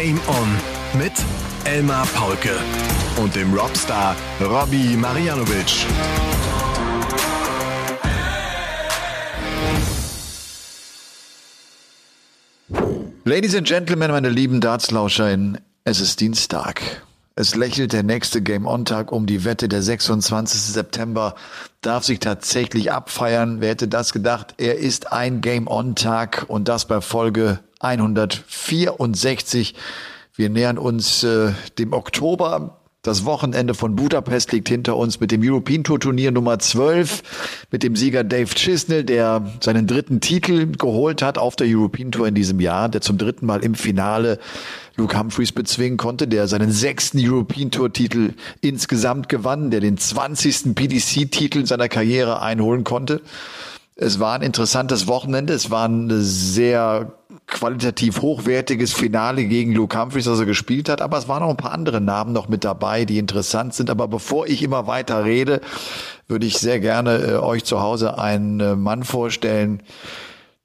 Game On mit Elmar Paulke und dem Robstar Robbie Marianovic. Ladies and Gentlemen, meine lieben DartslauscherInnen, es ist Dienstag. Es lächelt der nächste Game-On-Tag um die Wette. Der 26. September darf sich tatsächlich abfeiern. Wer hätte das gedacht? Er ist ein Game-On-Tag und das bei Folge 164. Wir nähern uns äh, dem Oktober. Das Wochenende von Budapest liegt hinter uns mit dem European Tour Turnier Nummer 12, mit dem Sieger Dave Chisnell, der seinen dritten Titel geholt hat auf der European Tour in diesem Jahr, der zum dritten Mal im Finale Luke Humphreys bezwingen konnte, der seinen sechsten European Tour Titel insgesamt gewann, der den 20. PDC Titel seiner Karriere einholen konnte. Es war ein interessantes Wochenende. Es war ein sehr qualitativ hochwertiges Finale gegen Luke Humphreys, das er gespielt hat. Aber es waren auch ein paar andere Namen noch mit dabei, die interessant sind. Aber bevor ich immer weiter rede, würde ich sehr gerne äh, euch zu Hause einen äh, Mann vorstellen,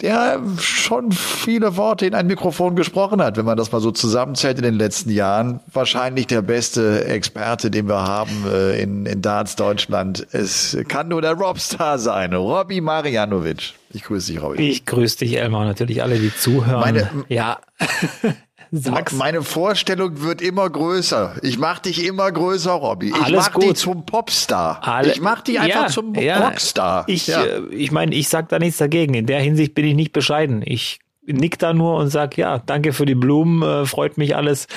der schon viele Worte in ein Mikrofon gesprochen hat, wenn man das mal so zusammenzählt in den letzten Jahren. Wahrscheinlich der beste Experte, den wir haben äh, in, in Darts Deutschland. Es kann nur der Robstar sein, Robby Marianovic. Ich grüße dich, Robby. Ich grüße dich, Elmar, natürlich alle, die zuhören. Meine, ja. Sag's. Meine Vorstellung wird immer größer. Ich mach dich immer größer, Robby. Ich Alles mach gut. dich zum Popstar. Alle, ich mach dich einfach ja, zum ja. Rockstar. Ich, ja. äh, ich meine, ich sag da nichts dagegen. In der Hinsicht bin ich nicht bescheiden. Ich nick da nur und sag, ja, danke für die Blumen, äh, freut mich alles.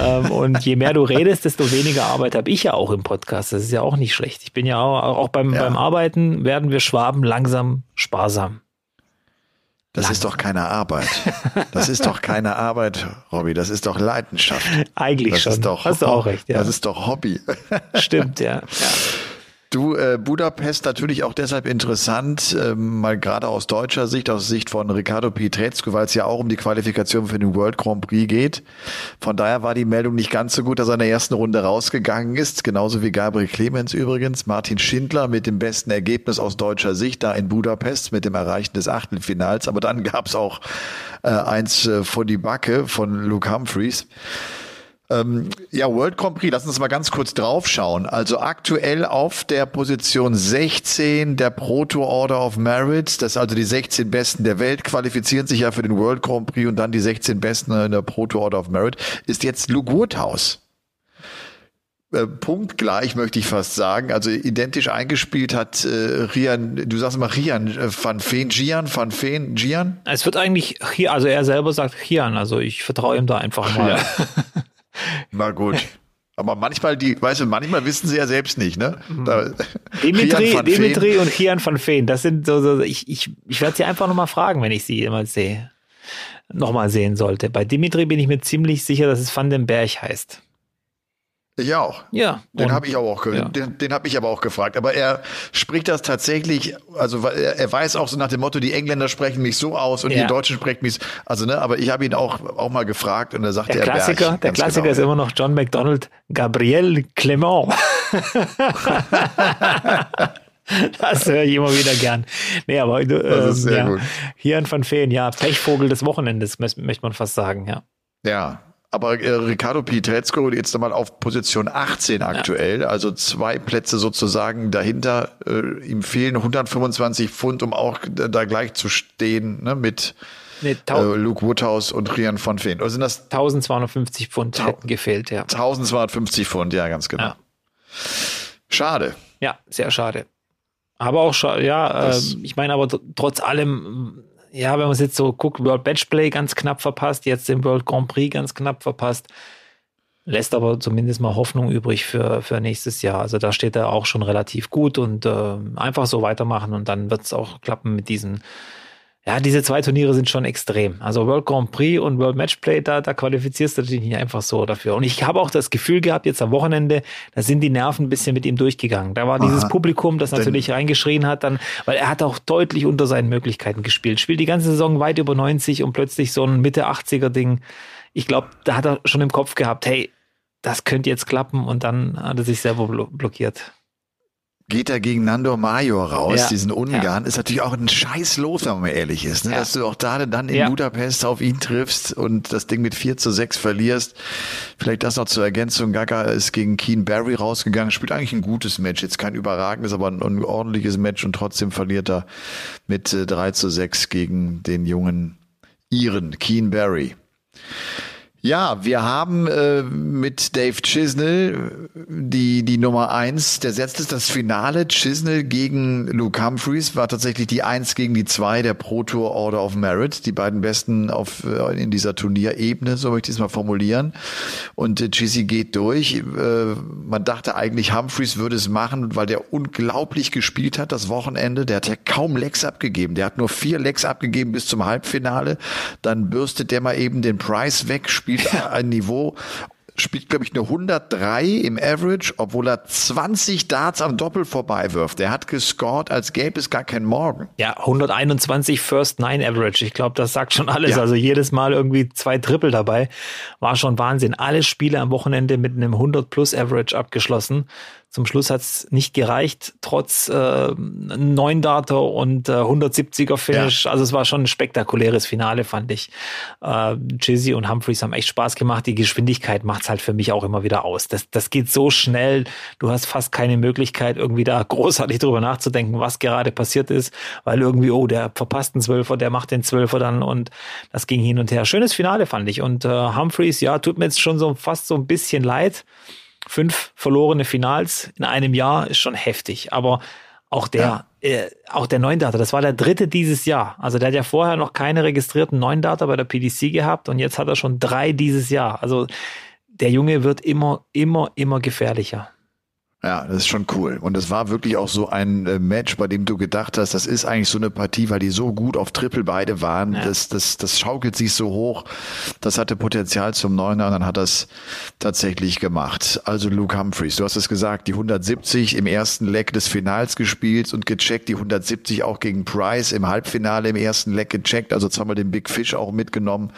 ähm, und je mehr du redest, desto weniger Arbeit habe ich ja auch im Podcast. Das ist ja auch nicht schlecht. Ich bin ja auch, auch beim, Ja. beim Arbeiten werden wir Schwaben langsam sparsam. Das ist doch keine Arbeit. Das ist doch keine Arbeit, Robby. Das ist doch Leidenschaft. Eigentlich Das schon. ist doch, Hast du auch recht, ja. Das ist doch Hobby. Stimmt, ja. ja. Du, äh, Budapest natürlich auch deshalb interessant, ähm, mal gerade aus deutscher Sicht, aus Sicht von Ricardo Pietrezco, weil es ja auch um die Qualifikation für den World Grand Prix geht. Von daher war die Meldung nicht ganz so gut, dass er in der ersten Runde rausgegangen ist, genauso wie Gabriel Clemens übrigens. Martin Schindler mit dem besten Ergebnis aus deutscher Sicht da in Budapest mit dem Erreichen des Achtelfinals. Aber dann gab's auch äh, eins äh, vor die Backe von Luke Humphreys. Ähm, ja, World Grand Prix, lass uns mal ganz kurz draufschauen. Also aktuell auf der Position 16 der Proto Order of Merit, das also die 16 Besten der Welt qualifizieren sich ja für den World Grand Prix und dann die 16 Besten in der Proto Order of Merit, ist jetzt Luke Woodhouse. Äh, punktgleich möchte ich fast sagen, also identisch eingespielt hat äh, Rian, du sagst immer Rian äh, van Veen, Gian van Veen, Gian? Es wird eigentlich also er selber sagt Chian, also ich vertraue ihm da einfach mal. Na gut. Aber manchmal, die, weißt du, manchmal wissen sie ja selbst nicht, ne? Da, Dimitri. Dimitri und Chian van Veen, das sind so, so ich, ich, ich werde sie einfach nochmal fragen, wenn ich sie immer sehe, nochmal sehen sollte. Bei Dimitri bin ich mir ziemlich sicher, dass es Van den Berg heißt. Ich auch. Ja. Den habe ich aber auch, ja. den, den habe ich aber auch gefragt. Aber er spricht das tatsächlich, also er, weiß auch so nach dem Motto, die Engländer sprechen mich so aus und Ja. die Deutschen sprechen mich, so- also ne, aber ich habe ihn auch auch mal gefragt und er sagte, Der er Klassiker, Berg, der ganz Klassiker genau. ist immer noch John McDonald, Gabriel Clement. Das höre ich immer wieder gern. Nee, aber sehr ja. Hier van Veen, ja, Pechvogel des Wochenendes, mö- möchte man fast sagen, ja. Ja. Aber äh, Ricardo Pietrezco jetzt nochmal auf Position 18 aktuell, also zwei Plätze sozusagen dahinter. Äh, ihm fehlen 125 Pfund, um auch da gleich zu stehen ne, mit Nee, äh, Luke Woodhouse und Rian van Veen. Oder sind das 1250 Pfund hätten gefehlt, ja. 1250 Pfund? Ja, ganz genau. Ja. Schade. Ja, sehr schade. Aber auch schade, ja, äh, ich meine, aber tr- trotz allem, ja, wenn man es jetzt so guckt, World Matchplay ganz knapp verpasst, jetzt den World Grand Prix ganz knapp verpasst, lässt aber zumindest mal Hoffnung übrig für, für nächstes Jahr. Also da steht er auch schon relativ gut und äh, einfach so weitermachen und dann wird es auch klappen mit diesen ja, diese zwei Turniere sind schon extrem. Also World Grand Prix und World Matchplay, da, da qualifizierst du dich nicht einfach so dafür. Und ich habe auch das Gefühl gehabt, jetzt am Wochenende, da sind die Nerven ein bisschen mit ihm durchgegangen. Da war dieses Aha. Publikum, das Denn- natürlich reingeschrien hat, dann, weil er hat auch deutlich unter seinen Möglichkeiten gespielt. Spielt die ganze Saison weit über 90 und plötzlich so ein Mitte 80er Ding. Ich glaube, da hat er schon im Kopf gehabt, hey, das könnte jetzt klappen und dann hat er sich selber blo blockiert. Geht er gegen Nando Major raus, Ja. diesen Ungarn. Ja. Ist natürlich auch ein scheiß los, wenn man ehrlich ist, ne? Ja. dass du auch gerade dann in. Budapest auf ihn triffst und das Ding mit 4 zu 6 verlierst. Vielleicht das noch zur Ergänzung. Gaga ist gegen Keen Barry rausgegangen, spielt eigentlich ein gutes Match. Jetzt kein überragendes, aber ein, ein ordentliches Match und trotzdem verliert er mit äh, 3 zu 6 gegen den jungen Iren, Keen Barry. Ja, wir haben äh, mit Dave Chisnell die, die Nummer eins. Der setzt es das Finale. Chisnell gegen Luke Humphreys war tatsächlich die eins gegen die zwei der Pro Tour Order of Merit. Die beiden besten auf, äh, in dieser Turnierebene, so möchte ich es mal formulieren. Und äh, Chizzy geht durch. Äh, man dachte eigentlich, Humphreys würde es machen, weil der unglaublich gespielt hat das Wochenende. Der hat ja kaum Lecks abgegeben. Der hat nur vier Lecks abgegeben bis zum Halbfinale. Dann bürstet der mal eben den Price weg, spielt ein Niveau, spielt, glaube ich, eine 103 im Average, obwohl er 20 Darts am Doppel vorbeiwirft. Der hat gescored, als gäbe es gar keinen Morgen. Ja, 121 First Nine Average. Ich glaube, das sagt schon alles. Ja. Also jedes Mal irgendwie zwei Triple dabei. War schon Wahnsinn. Alle Spiele am Wochenende mit einem 100 plus Average abgeschlossen. Zum Schluss hat's nicht gereicht, trotz äh, neun Data und äh, 170er Finish. Also es war schon ein spektakuläres Finale, fand ich. Äh, Jizzy und Humphreys haben echt Spaß gemacht. Die Geschwindigkeit macht's halt für mich auch immer wieder aus. Das, das geht so schnell. Du hast fast keine Möglichkeit, irgendwie da großartig drüber nachzudenken, was gerade passiert ist, weil irgendwie, oh, der verpasst einen Zwölfer, der macht den Zwölfer dann und das ging hin und her. Schönes Finale, fand ich. Und äh, Humphreys, ja, tut mir jetzt schon so fast so ein bisschen leid. Fünf verlorene Finals in einem Jahr ist schon heftig. Aber auch der, äh, auch der Neundata, das war der dritte dieses Jahr. Also der hat ja vorher noch keine registrierten Neundata bei der PDC gehabt und jetzt hat er schon drei dieses Jahr. Also der Junge wird immer, immer, immer gefährlicher. Ja, das ist schon cool. Und es war wirklich auch so ein äh, Match, bei dem du gedacht hast, das ist eigentlich so eine Partie, weil die so gut auf Triple beide waren. Ja. Das, das, das schaukelt sich so hoch. Das hatte Potenzial zum Neuner und dann hat das tatsächlich gemacht. Also Luke Humphreys, du hast es gesagt, die 170 im ersten Leck des Finals gespielt und gecheckt, die 170 auch gegen Price im Halbfinale im ersten Leck gecheckt, also zweimal den Big Fish auch mitgenommen.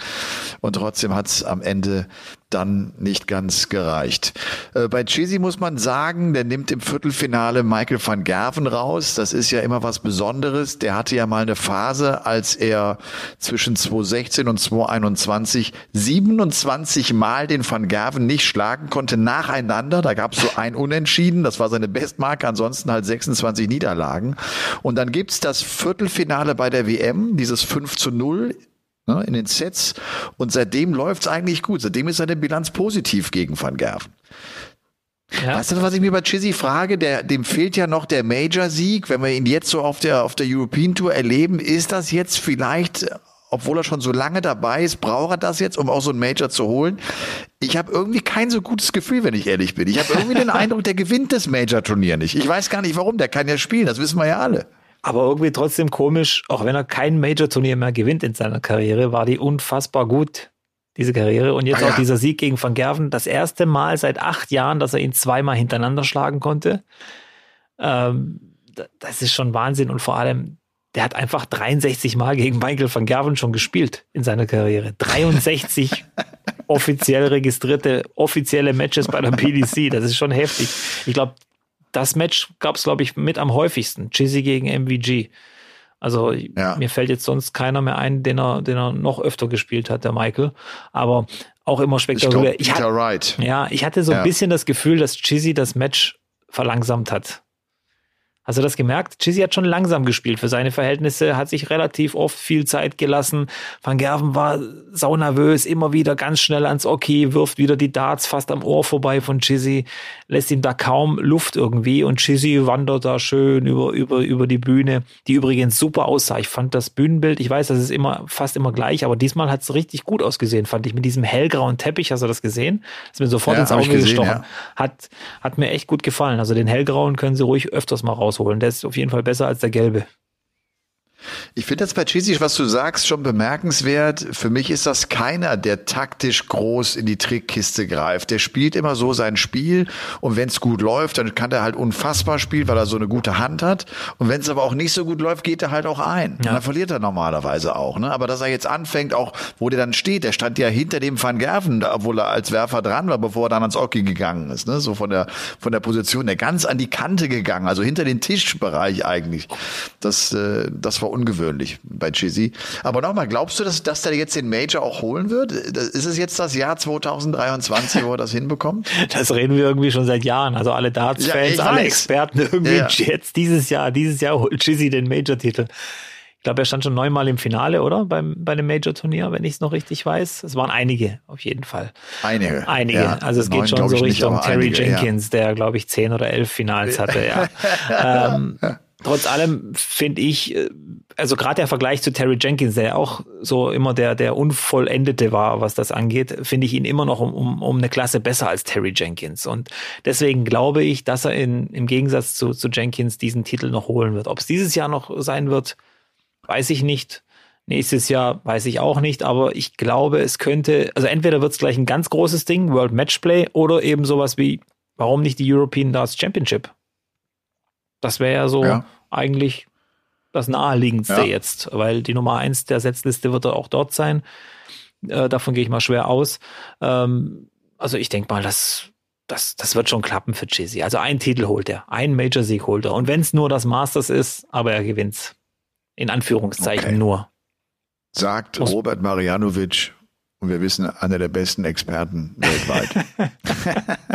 Und trotzdem hat es am Ende dann nicht ganz gereicht. Äh, bei Chizzy muss man sagen, der nimmt im Viertelfinale Michael van Gerven raus. Das ist ja immer was Besonderes. Der hatte ja mal eine Phase, als er zwischen 2016 und 2021 27 Mal den van Gerven nicht schlagen konnte nacheinander. Da gab es so ein Unentschieden. Das war seine Bestmarke. Ansonsten halt 26 Niederlagen. Und dann gibt's das Viertelfinale bei der WM, dieses 5 zu 0 ne, in den Sets. Und seitdem läuft's eigentlich gut. Seitdem ist seine Bilanz positiv gegen Van Gerven. Ja. Weißt du, was ich mir bei Chizzy frage? Der, dem fehlt ja noch der Major-Sieg. Wenn wir ihn jetzt so auf der, auf der European Tour erleben, ist das jetzt vielleicht, obwohl er schon so lange dabei ist, braucht er das jetzt, um auch so ein Major zu holen? Ich habe irgendwie kein so gutes Gefühl, wenn ich ehrlich bin. Ich habe irgendwie den Eindruck, der gewinnt das Major-Turnier nicht. Ich weiß gar nicht warum. Der kann ja spielen, das wissen wir ja alle. Aber irgendwie trotzdem komisch, auch wenn er kein Major-Turnier mehr gewinnt in seiner Karriere, war die unfassbar gut, diese Karriere. Und jetzt Ah, auch ja. dieser Sieg gegen Van Gerven, das erste Mal seit acht Jahren, dass er ihn zweimal hintereinander schlagen konnte. Ähm, da- das ist schon Wahnsinn. Und vor allem, der hat einfach 63 Mal gegen Michael van Gerven schon gespielt in seiner Karriere. 63 offiziell registrierte, offizielle Matches bei der PDC. Das ist schon heftig. Ich glaube, das Match gab es, glaube ich, mit am häufigsten. Chizzy gegen MVG. Also Ja. mir fällt jetzt sonst keiner mehr ein, den er, den er noch öfter gespielt hat, der Michael. Aber auch immer Ich spektakulär. Ich, Peter hat, Wright. ja, ich hatte so ein Ja. bisschen das Gefühl, dass Chizzy das Match verlangsamt hat. Hast du das gemerkt? Chizzy hat schon langsam gespielt für seine Verhältnisse, hat sich relativ oft viel Zeit gelassen. Van Gerven war saunervös, immer wieder ganz schnell ans Oki, wirft wieder die Darts fast am Ohr vorbei von Chizzy, lässt ihm da kaum Luft irgendwie und Chizzy wandert da schön über, über, über die Bühne, die übrigens super aussah. Ich fand das Bühnenbild, ich weiß, das ist immer fast immer gleich, aber diesmal hat es richtig gut ausgesehen, fand ich, mit diesem hellgrauen Teppich. Hast du das gesehen? Das ist mir sofort Ja, ins Auge gesehen, gestochen. ja. Hat, hat mir echt gut gefallen. Also den hellgrauen können sie ruhig öfters mal rausholen. Der ist auf jeden Fall besser als der gelbe. Ich finde das bei Chisi, was du sagst, schon bemerkenswert. Für mich ist das keiner, der taktisch groß in die Trickkiste greift. Der spielt immer so sein Spiel und wenn es gut läuft, dann kann er halt unfassbar spielen, weil er so eine gute Hand hat. Und wenn es aber auch nicht so gut läuft, geht er halt auch ein. Ja. Und dann verliert er normalerweise auch. Ne? Aber dass er jetzt anfängt, auch wo der dann steht, der stand ja hinter dem Van Gerven, obwohl er als Werfer dran war, bevor er dann ans Oki gegangen ist. Ne? So von der von der Position, der ganz an die Kante gegangen, also hinter den Tischbereich eigentlich. Das, äh, das war ungewöhnlich bei Chizzy. Aber nochmal, glaubst du, dass, dass der jetzt den Major auch holen wird? Ist es jetzt das Jahr 2023, wo er das hinbekommt? Das reden wir irgendwie schon seit Jahren. Also alle Darts-Fans, ja, alle Experten irgendwie ja. jetzt dieses Jahr, dieses Jahr holt Chizzy den Major-Titel. Ich glaube, er stand schon neunmal im Finale, oder? Beim, bei dem Major-Turnier, wenn ich es noch richtig weiß. Es waren einige, auf jeden Fall. Einige. Einige. Ja, also es geht schon so Richtung nicht, Terry einige, Jenkins, der, glaube ich, zehn oder elf Finals hatte, ja. ähm, trotz allem finde ich, äh, also gerade der Vergleich zu Terry Jenkins, der auch so immer der, der Unvollendete war, was das angeht, finde ich ihn immer noch um, um, um eine Klasse besser als Terry Jenkins. Und deswegen glaube ich, dass er in, im Gegensatz zu, zu Jenkins diesen Titel noch holen wird. Ob es dieses Jahr noch sein wird, weiß ich nicht. Nächstes Jahr weiß ich auch nicht, aber ich glaube, es könnte, also entweder wird es gleich ein ganz großes Ding, World Matchplay, oder eben sowas wie, warum nicht die European Darts Championship? Das wäre ja so ja. eigentlich das naheliegendste ja. jetzt, weil die Nummer eins der Setzliste wird auch dort sein. Äh, davon gehe ich mal schwer aus. Ähm, also ich denke mal, das, das, das wird schon klappen für Chizzy. Also einen Titel holt er, einen Major-Sieg holt er. Und wenn es nur das Masters ist, aber er gewinnt. In Anführungszeichen okay. nur. Sagt Muss Robert Marianovic und wir wissen, einer der besten Experten weltweit.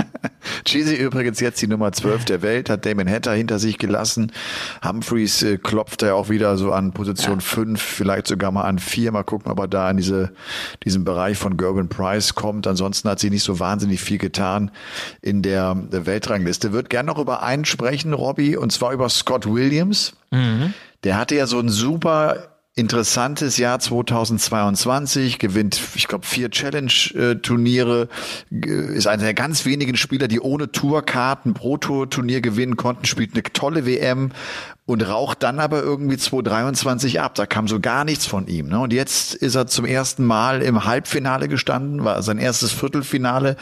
Cheesy übrigens jetzt die Nummer 12 der Welt, hat Damon Hatter hinter sich gelassen. Humphreys äh, klopft er auch wieder so an Position ja. 5, vielleicht sogar mal an 4. Mal gucken, ob er da in diese, diesen Bereich von Gerben Price kommt. Ansonsten hat sie nicht so wahnsinnig viel getan in der, der Weltrangliste. Wird gern noch über einen sprechen, Robbie, und zwar über Scott Williams. Mhm. Der hatte ja so ein super interessantes Jahr 2022, gewinnt, ich glaube, vier Challenge-Turniere, ist einer der ganz wenigen Spieler, die ohne Tourkarten pro Tour-Turnier gewinnen konnten, spielt eine tolle WM und raucht dann aber irgendwie 2023 ab. Da kam so gar nichts von ihm. Ne? Und jetzt ist er zum ersten Mal im Halbfinale gestanden, war sein erstes Viertelfinale,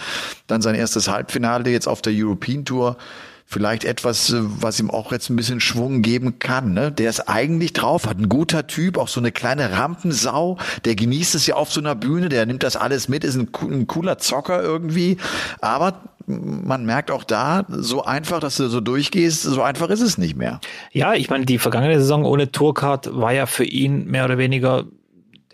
dann sein erstes Halbfinale jetzt auf der European Tour vielleicht etwas, äh, was ihm auch jetzt ein bisschen Schwung geben kann. Ne? Der ist eigentlich drauf, hat ein guter Typ, auch so eine kleine Rampensau, der genießt es ja auf so einer Bühne, der nimmt das alles mit, ist ein, ein cooler Zocker irgendwie, aber man merkt auch da, so einfach, dass du so durchgehst, so einfach ist es nicht mehr. Ja, ich meine, die vergangene Saison ohne Tourcard war ja für ihn mehr oder weniger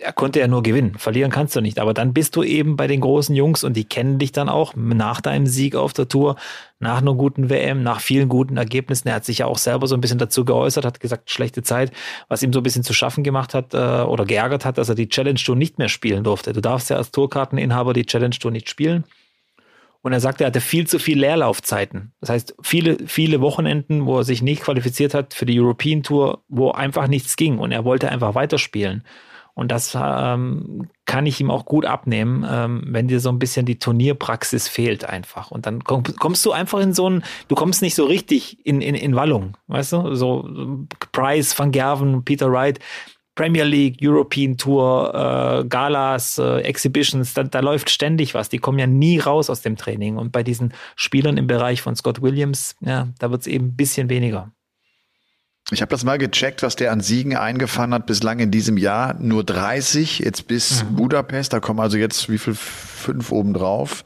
er konnte ja nur gewinnen. Verlieren kannst du nicht. Aber dann bist du eben bei den großen Jungs und die kennen dich dann auch nach deinem Sieg auf der Tour, nach einer guten WM, nach vielen guten Ergebnissen. Er hat sich ja auch selber so ein bisschen dazu geäußert, hat gesagt, schlechte Zeit, was ihm so ein bisschen zu schaffen gemacht hat äh, oder geärgert hat, dass er die Challenge Tour nicht mehr spielen durfte. Du darfst ja als Tourkarteninhaber die Challenge Tour nicht spielen. Und er sagte, er hatte viel zu viel Leerlaufzeiten. Das heißt, viele, viele Wochenenden, wo er sich nicht qualifiziert hat für die European Tour, wo einfach nichts ging und er wollte einfach weiterspielen. Und das ähm, kann ich ihm auch gut abnehmen, ähm, wenn dir so ein bisschen die Turnierpraxis fehlt einfach. Und dann komm, kommst du einfach in so ein, du kommst nicht so richtig in, in, in Wallung, weißt du? So Price, Van Gerven, Peter Wright, Premier League, European Tour, äh, Galas, äh, Exhibitions, da, da läuft ständig was. Die kommen ja nie raus aus dem Training. Und bei diesen Spielern im Bereich von Scott Williams, ja, da wird es eben ein bisschen weniger. Ich habe das mal gecheckt, was der an Siegen eingefahren hat bislang in diesem Jahr. Nur 30, jetzt bis mhm. Budapest. Da kommen also jetzt wie viel fünf obendrauf.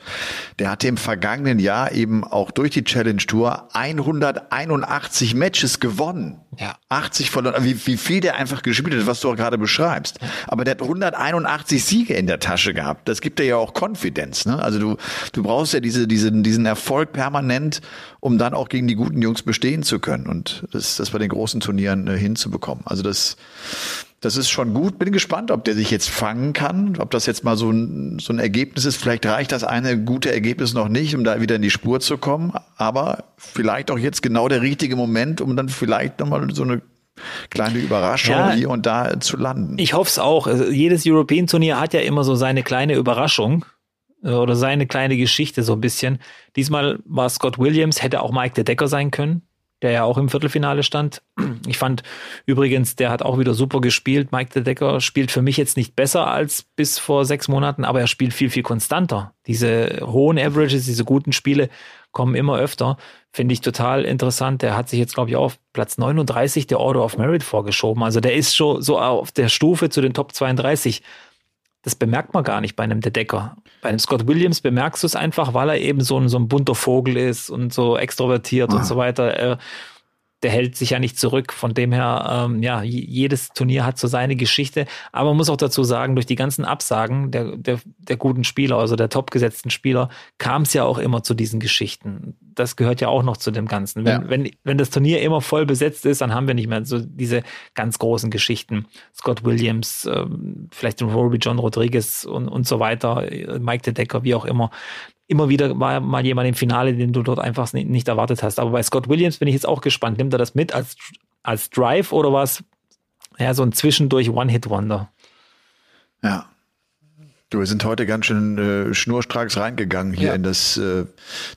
Der hatte im vergangenen Jahr eben auch durch die Challenge Tour 181 Matches gewonnen. Ja. 80 verloren. Wie, wie viel der einfach gespielt hat, was du auch gerade beschreibst. Aber der hat 181 Siege in der Tasche gehabt. Das gibt dir ja auch Konfidenz. Ne? Also du, du brauchst ja diese, diese, diesen Erfolg permanent, um dann auch gegen die guten Jungs bestehen zu können und das, das bei den großen Turnieren äh, hinzubekommen. Also das, das ist schon gut. Bin gespannt, ob der sich jetzt fangen kann, ob das jetzt mal so ein, so ein Ergebnis ist. Vielleicht reicht das eine gute Ergebnis noch nicht, um da wieder in die Spur zu kommen. Aber vielleicht auch jetzt genau der richtige Moment, um dann vielleicht nochmal so eine kleine Überraschung ja, hier und da zu landen. Ich hoffe es auch. Also jedes European Turnier hat ja immer so seine kleine Überraschung äh, oder seine kleine Geschichte so ein bisschen. Diesmal war Scott Williams, hätte auch Mike de Decker sein können der ja auch im Viertelfinale stand. Ich fand übrigens, der hat auch wieder super gespielt. Mike de Decker spielt für mich jetzt nicht besser als bis vor sechs Monaten, aber er spielt viel, viel konstanter. Diese hohen Averages, diese guten Spiele kommen immer öfter. Finde ich total interessant. Der hat sich jetzt, glaube ich, auf Platz 39 der Order of Merit vorgeschoben. Also der ist schon so auf der Stufe zu den Top 32 das bemerkt man gar nicht bei einem Dedecker. Bei einem Scott Williams bemerkst du es einfach, weil er eben so ein, so ein bunter Vogel ist und so extrovertiert ah. und so weiter. Er, der hält sich ja nicht zurück. Von dem her, ähm, ja, jedes Turnier hat so seine Geschichte. Aber man muss auch dazu sagen, durch die ganzen Absagen der, der, der guten Spieler, also der topgesetzten Spieler, kam es ja auch immer zu diesen Geschichten. Das gehört ja auch noch zu dem Ganzen. Wenn, ja. wenn, wenn das Turnier immer voll besetzt ist, dann haben wir nicht mehr so diese ganz großen Geschichten. Scott Williams, ähm, vielleicht Rory John Rodriguez und, und so weiter, Mike de Decker, wie auch immer immer wieder war mal jemand im Finale, den du dort einfach nicht erwartet hast. Aber bei Scott Williams bin ich jetzt auch gespannt. Nimmt er das mit als, als Drive oder was? Ja, so ein zwischendurch One-Hit-Wonder. Ja. Du, wir sind heute ganz schön äh, schnurstracks reingegangen hier ja. in das äh,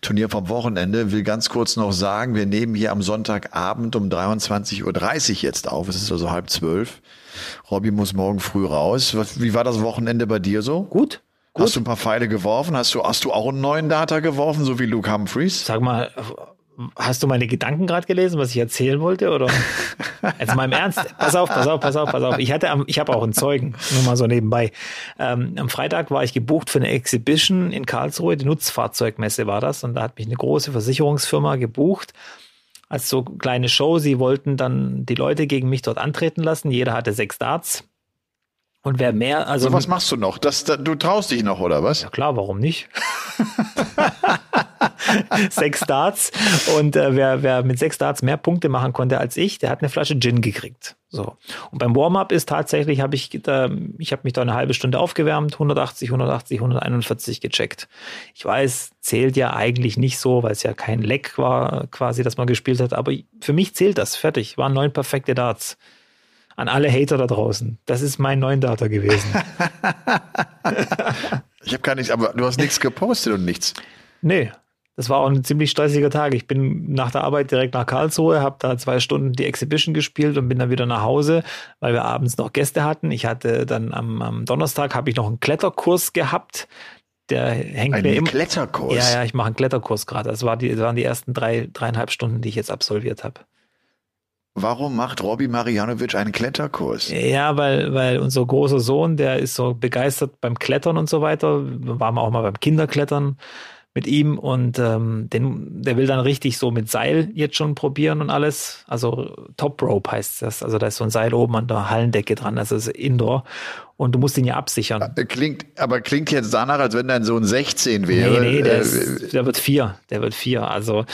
Turnier vom Wochenende. Will ganz kurz noch sagen, wir nehmen hier am Sonntagabend um 23.30 Uhr jetzt auf. Es ist also halb zwölf. Robby muss morgen früh raus. Was, wie war das Wochenende bei dir so? Gut. Gut. Hast du ein paar Pfeile geworfen? Hast du, hast du auch einen neuen Data geworfen, so wie Luke Humphreys? Sag mal, hast du meine Gedanken gerade gelesen, was ich erzählen wollte? Oder? Jetzt mal im Ernst. Pass auf, pass auf, pass auf, pass auf. Ich hatte, am, ich habe auch einen Zeugen, nur mal so nebenbei. Ähm, am Freitag war ich gebucht für eine Exhibition in Karlsruhe. Die Nutzfahrzeugmesse war das. Und da hat mich eine große Versicherungsfirma gebucht als so kleine Show. Sie wollten dann die Leute gegen mich dort antreten lassen. Jeder hatte sechs Darts. Und wer mehr, also. So was machst du noch? Das, das, du traust dich noch, oder was? Ja klar, warum nicht? sechs Darts. Und äh, wer, wer mit sechs Darts mehr Punkte machen konnte als ich, der hat eine Flasche Gin gekriegt. So. Und beim Warm-up ist tatsächlich, habe ich, da, ich habe mich da eine halbe Stunde aufgewärmt, 180, 180, 141 gecheckt. Ich weiß, zählt ja eigentlich nicht so, weil es ja kein Leck war, quasi, dass man gespielt hat. Aber für mich zählt das. Fertig. Waren neun perfekte Darts an alle Hater da draußen. Das ist mein neuen Data gewesen. ich habe gar nichts, aber du hast nichts gepostet und nichts. Nee, das war auch ein ziemlich stressiger Tag. Ich bin nach der Arbeit direkt nach Karlsruhe, habe da zwei Stunden die Exhibition gespielt und bin dann wieder nach Hause, weil wir abends noch Gäste hatten. Ich hatte dann am, am Donnerstag habe ich noch einen Kletterkurs gehabt. Der hängt ein mir im Kletterkurs. Ja, ja, ich mache einen Kletterkurs gerade. Das, war die, das waren die ersten drei, dreieinhalb Stunden, die ich jetzt absolviert habe. Warum macht Robby Marianovic einen Kletterkurs? Ja, weil, weil unser großer Sohn, der ist so begeistert beim Klettern und so weiter. Wir waren auch mal beim Kinderklettern mit ihm und ähm, den, der will dann richtig so mit Seil jetzt schon probieren und alles. Also Top Rope heißt das. Also da ist so ein Seil oben an der Hallendecke dran. Das ist Indoor. Und du musst ihn ja absichern. Äh, klingt, aber klingt jetzt danach, als wenn dein Sohn 16 wäre. Nee, nee, der, äh, ist, der wird vier. Der wird vier. Also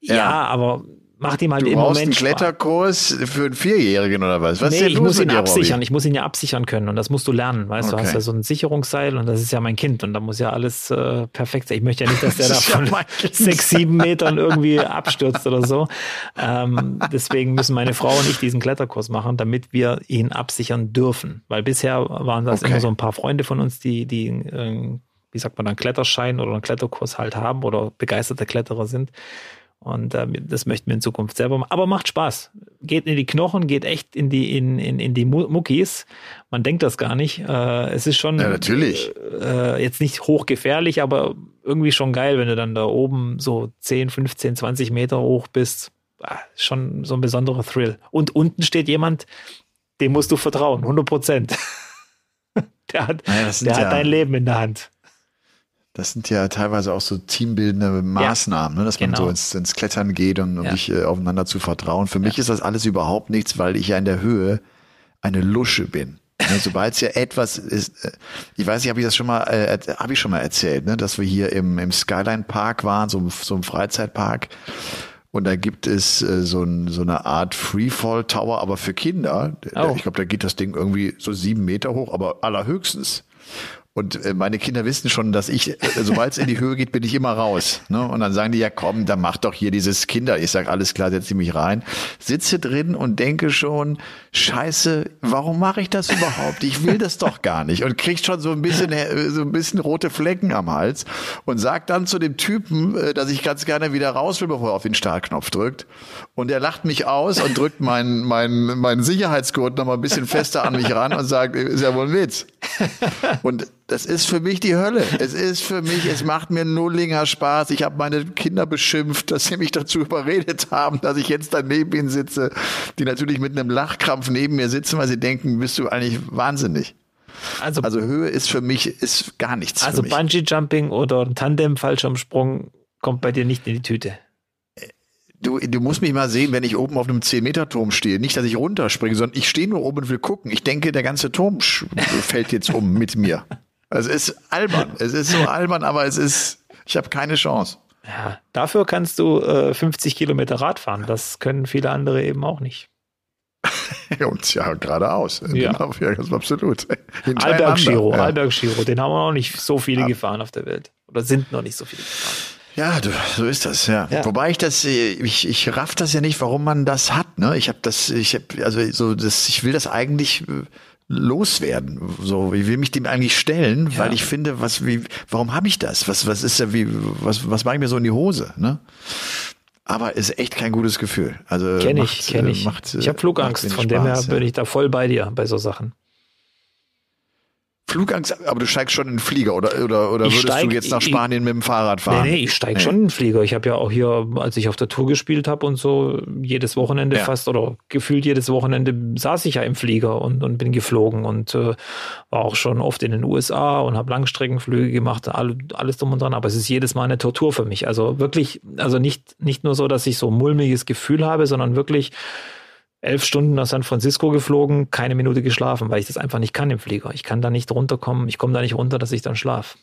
ja, ja aber macht ihm halt du im Moment einen Kletterkurs für einen Vierjährigen oder was? Was nee, ich muss ihn absichern. Hobby? Ich muss ihn ja absichern können und das musst du lernen. Weißt okay. du, hast ja so ein Sicherungsseil und das ist ja mein Kind und da muss ja alles äh, perfekt sein. Ich möchte ja nicht, dass der da von ja sechs, sieben Metern irgendwie abstürzt oder so. Ähm, deswegen müssen meine Frau und ich diesen Kletterkurs machen, damit wir ihn absichern dürfen. Weil bisher waren das okay. immer so ein paar Freunde von uns, die, die äh, wie sagt man, einen Kletterschein oder einen Kletterkurs halt haben oder begeisterte Kletterer sind. Und äh, das möchten wir in Zukunft selber machen. Aber macht Spaß. Geht in die Knochen, geht echt in die, in, in, in die Muckis. Man denkt das gar nicht. Äh, es ist schon ja, natürlich. Äh, jetzt nicht hochgefährlich, aber irgendwie schon geil, wenn du dann da oben so 10, 15, 20 Meter hoch bist. Ah, schon so ein besonderer Thrill. Und unten steht jemand, dem musst du vertrauen, 100 Prozent. der hat, naja, der ja hat dein Leben in der Hand. Das sind ja teilweise auch so teambildende Maßnahmen, ja, ne, dass man genau. so ins, ins, Klettern geht und, um ja. sich äh, aufeinander zu vertrauen. Für ja. mich ist das alles überhaupt nichts, weil ich ja in der Höhe eine Lusche bin. Ne, Sobald es ja etwas ist, äh, ich weiß nicht, habe ich das schon mal, äh, habe ich schon mal erzählt, ne, dass wir hier im, im Skyline Park waren, so, so ein Freizeitpark. Und da gibt es äh, so, ein, so eine Art Freefall Tower, aber für Kinder. Oh. Ich glaube, da geht das Ding irgendwie so sieben Meter hoch, aber allerhöchstens. Und äh, meine Kinder wissen schon, dass ich, äh, sobald es in die Höhe geht, bin ich immer raus. Ne? Und dann sagen die, ja komm, dann mach doch hier dieses Kinder. Ich sag alles klar, setze mich rein. Sitze drin und denke schon, scheiße, warum mache ich das überhaupt? Ich will das doch gar nicht. Und krieg schon so ein bisschen, äh, so ein bisschen rote Flecken am Hals. Und sag dann zu dem Typen, äh, dass ich ganz gerne wieder raus will, bevor er auf den Startknopf drückt. Und er lacht mich aus und drückt meinen mein, mein Sicherheitsgurt noch mal ein bisschen fester an mich ran und sagt, ist ja wohl ein Witz. Und das ist für mich die Hölle. Es ist für mich, es macht mir nullinger Spaß. Ich habe meine Kinder beschimpft, dass sie mich dazu überredet haben, dass ich jetzt daneben sitze, die natürlich mit einem Lachkrampf neben mir sitzen, weil sie denken, bist du eigentlich wahnsinnig. Also, also Höhe ist für mich ist gar nichts. Also Bungee Jumping oder Tandem Fallschirmsprung kommt bei dir nicht in die Tüte. Du, du musst mich mal sehen, wenn ich oben auf einem 10-Meter-Turm stehe. Nicht, dass ich runterspringe, sondern ich stehe nur oben und will gucken. Ich denke, der ganze Turm fällt jetzt um mit mir. Es ist albern. Es ist so albern, aber es ist, ich habe keine Chance. Ja, dafür kannst du äh, 50 Kilometer Rad fahren. Das können viele andere eben auch nicht. und ja, geradeaus. Ja. Genau, absolut. Alberg-Giro, ja. Alberg-Giro, den haben wir noch nicht so viele ja. gefahren auf der Welt. Oder sind noch nicht so viele gefahren. Ja, du, so ist das, ja. ja. Wobei ich das, ich, ich raff das ja nicht, warum man das hat, ne? Ich habe das, ich habe, also so das, ich will das eigentlich äh, loswerden. So, ich will mich dem eigentlich stellen, ja. weil ich finde, was, wie, warum habe ich das? Was, was ist ja wie, was, was mache ich mir so in die Hose, ne? Aber ist echt kein gutes Gefühl. Also kenne ich, kenne ich. Macht, ich habe Flugangst, von Spaß, dem her bin ich da voll bei dir bei so Sachen. Flugangst, aber du steigst schon in den Flieger oder, oder, oder würdest steig, du jetzt nach Spanien ich, mit dem Fahrrad fahren? Nee, nee ich steige nee. schon in den Flieger. Ich habe ja auch hier, als ich auf der Tour gespielt habe und so, jedes Wochenende ja. fast oder gefühlt jedes Wochenende saß ich ja im Flieger und, und bin geflogen und äh, war auch schon oft in den USA und habe Langstreckenflüge gemacht, all, alles drum und dran. Aber es ist jedes Mal eine Tortur für mich. Also wirklich, also nicht, nicht nur so, dass ich so ein mulmiges Gefühl habe, sondern wirklich elf Stunden nach San Francisco geflogen, keine Minute geschlafen, weil ich das einfach nicht kann im Flieger. Ich kann da nicht runterkommen, ich komme da nicht runter, dass ich dann schlaf.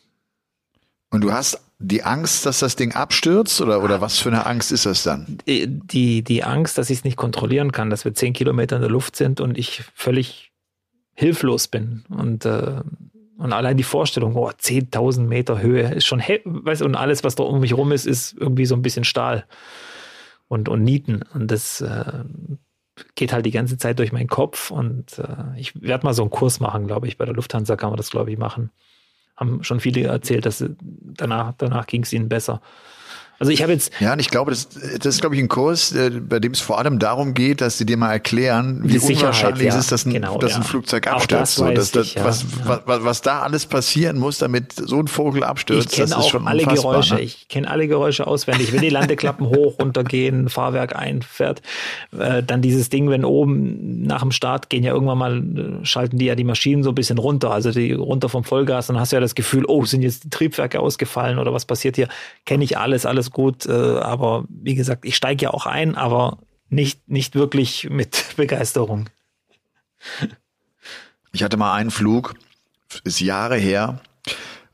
Und du hast die Angst, dass das Ding abstürzt oder, oder was für eine Angst ist das dann? Die, die, die Angst, dass ich es nicht kontrollieren kann, dass wir zehn Kilometer in der Luft sind und ich völlig hilflos bin. Und, äh, und allein die Vorstellung, oh, 10.000 Meter Höhe ist schon, weißt und alles, was da um mich rum ist, ist irgendwie so ein bisschen Stahl und, und Nieten. Und das, äh, geht halt die ganze Zeit durch meinen Kopf und äh, ich werde mal so einen Kurs machen, glaube ich. Bei der Lufthansa kann man das, glaube ich, machen. Haben schon viele erzählt, dass danach, danach ging es ihnen besser. Also ich habe jetzt. Ja, und ich glaube, das, das ist, glaube ich, ein Kurs, äh, bei dem es vor allem darum geht, dass sie dir mal erklären, wie unwahrscheinlich ja, es ist, dass ein, genau, dass ja. ein Flugzeug abstürzt. So, dass, ich, ja, was, was, was, da alles passieren muss, damit so ein Vogel abstürzt, ich das ist schon alle Geräusche. Ne? Ich kenne alle Geräusche auswendig. Wenn die Landeklappen hoch, runtergehen, Fahrwerk einfährt, äh, dann dieses Ding, wenn oben nach dem Start gehen ja irgendwann mal, äh, schalten die ja die Maschinen so ein bisschen runter, also die runter vom Vollgas, dann hast du ja das Gefühl, oh, sind jetzt die Triebwerke ausgefallen oder was passiert hier? Kenne ich alles, alles gut, äh, aber wie gesagt, ich steige ja auch ein, aber nicht, nicht wirklich mit Begeisterung. Ich hatte mal einen Flug, ist Jahre her,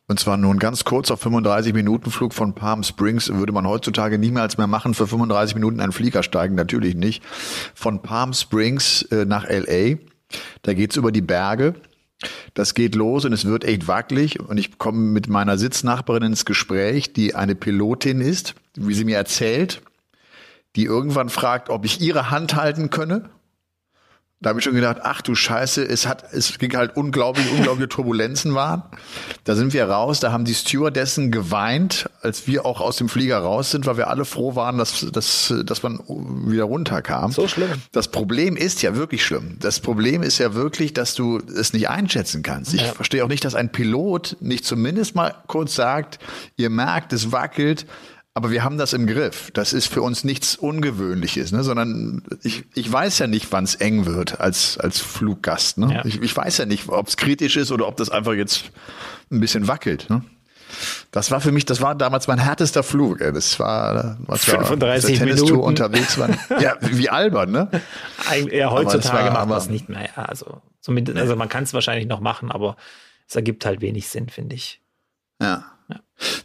und zwar nur ein ganz kurzer 35 Minuten Flug von Palm Springs würde man heutzutage niemals mehr machen. Für 35 Minuten einen Flieger steigen, natürlich nicht. Von Palm Springs äh, nach LA. Da geht's über die Berge das geht los und es wird echt wackelig. Und ich komme mit meiner Sitznachbarin ins Gespräch, die eine Pilotin ist, wie sie mir erzählt, die irgendwann fragt, ob ich ihre Hand halten könne da habe ich schon gedacht, ach du Scheiße, es hat, es ging halt unglaublich, unglaubliche Turbulenzen waren. Da sind wir raus, da haben die Stewardessen geweint, als wir auch aus dem Flieger raus sind, weil wir alle froh waren, dass, dass, dass man wieder runterkam. So schlimm. Das Problem ist ja wirklich schlimm. Das Problem ist ja wirklich, dass du es nicht einschätzen kannst. Ich ja. verstehe auch nicht, dass ein Pilot nicht zumindest mal kurz sagt, ihr merkt, es wackelt, aber wir haben das im Griff. Das ist für uns nichts Ungewöhnliches, ne? sondern ich, ich weiß ja nicht, wann es eng wird als, als Fluggast. Ne? Ja. Ich, ich weiß ja nicht, ob es kritisch ist oder ob das einfach jetzt ein bisschen wackelt. Ne? Das war für mich, das war damals mein härtester Flug. Ey. Das war, was 35 war, Minuten unterwegs war. Ja, wie albern, ne? Ja, heutzutage macht man es nicht mehr. Ja, also, zumindest, also man kann es wahrscheinlich noch machen, aber es ergibt halt wenig Sinn, finde ich. Ja. ja.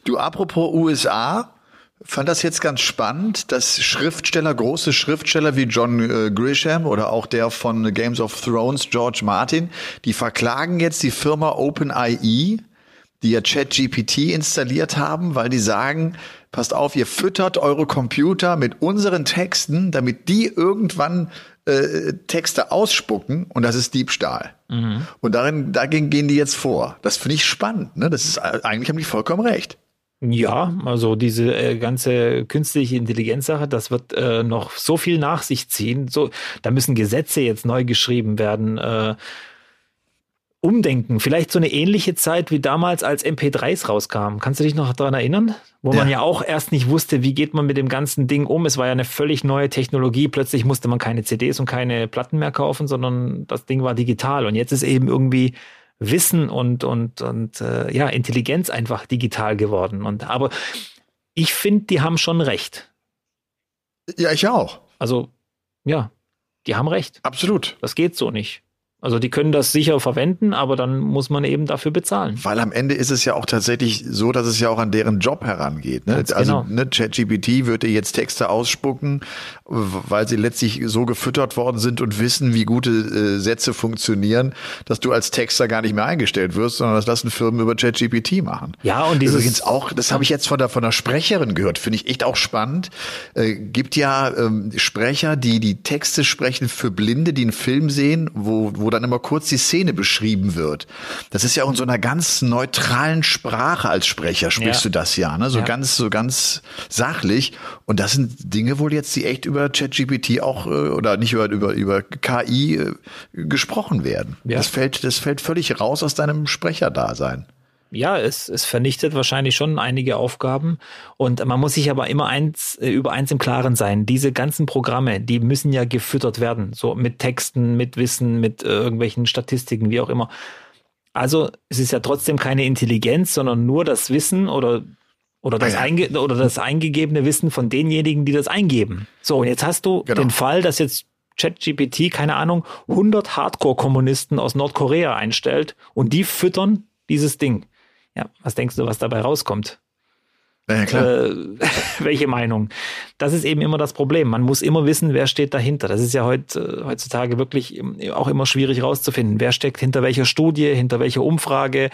Du, apropos USA, fand das jetzt ganz spannend, dass Schriftsteller, große Schriftsteller wie John äh, Grisham oder auch der von Games of Thrones, George Martin, die verklagen jetzt die Firma OpenIE, die ja ChatGPT installiert haben, weil die sagen, passt auf, ihr füttert eure Computer mit unseren Texten, damit die irgendwann äh, Texte ausspucken und das ist Diebstahl. Mhm. Und darin, dagegen gehen die jetzt vor. Das finde ich spannend. Ne? Das ist eigentlich haben die vollkommen recht. Ja, also diese äh, ganze künstliche Intelligenzsache, das wird äh, noch so viel nach sich ziehen. So, da müssen Gesetze jetzt neu geschrieben werden. Äh, umdenken. Vielleicht so eine ähnliche Zeit wie damals, als MP3s rauskamen. Kannst du dich noch daran erinnern? Wo ja. man ja auch erst nicht wusste, wie geht man mit dem ganzen Ding um. Es war ja eine völlig neue Technologie. Plötzlich musste man keine CDs und keine Platten mehr kaufen, sondern das Ding war digital. Und jetzt ist eben irgendwie Wissen und, und, und äh, ja, Intelligenz einfach digital geworden. Und aber ich finde, die haben schon recht. Ja, ich auch. Also, ja, die haben recht. Absolut. Das geht so nicht. Also die können das sicher verwenden, aber dann muss man eben dafür bezahlen. Weil am Ende ist es ja auch tatsächlich so, dass es ja auch an deren Job herangeht. Ne? also genau. ne, ChatGPT würde jetzt Texte ausspucken, weil sie letztlich so gefüttert worden sind und wissen, wie gute äh, Sätze funktionieren, dass du als Texter gar nicht mehr eingestellt wirst, sondern das lassen Firmen über ChatGPT machen. Ja, und dieses übrigens auch, das habe ich jetzt von der von der Sprecherin gehört, finde ich echt auch spannend. Äh, gibt ja ähm, Sprecher, die die Texte sprechen für Blinde, die einen Film sehen, wo wo dann immer kurz die Szene beschrieben wird. Das ist ja auch in so einer ganz neutralen Sprache als Sprecher sprichst ja. du das ja, ne? So ja. ganz, so ganz sachlich. Und das sind Dinge wohl jetzt, die echt über ChatGPT auch äh, oder nicht über über über KI äh, gesprochen werden. Ja. Das fällt, das fällt völlig raus aus deinem Sprecherdasein ja, es, es vernichtet wahrscheinlich schon einige Aufgaben. Und man muss sich aber immer eins, äh, über eins im Klaren sein. Diese ganzen Programme, die müssen ja gefüttert werden. So mit Texten, mit Wissen, mit äh, irgendwelchen Statistiken, wie auch immer. Also es ist ja trotzdem keine Intelligenz, sondern nur das Wissen oder oder das, ah, einge oder das eingegebene Wissen von denjenigen, die das eingeben. So, und jetzt hast du genau. den Fall, dass jetzt ChatGPT, keine Ahnung, 100 Hardcore-Kommunisten aus Nordkorea einstellt und die füttern dieses Ding. Ja, was denkst du, was dabei rauskommt? Ja, klar. Äh, welche Meinung? Das ist eben immer das Problem. Man muss immer wissen, wer steht dahinter. Das ist ja heut, äh, heutzutage wirklich auch immer schwierig rauszufinden. Wer steckt hinter welcher Studie, hinter welcher Umfrage,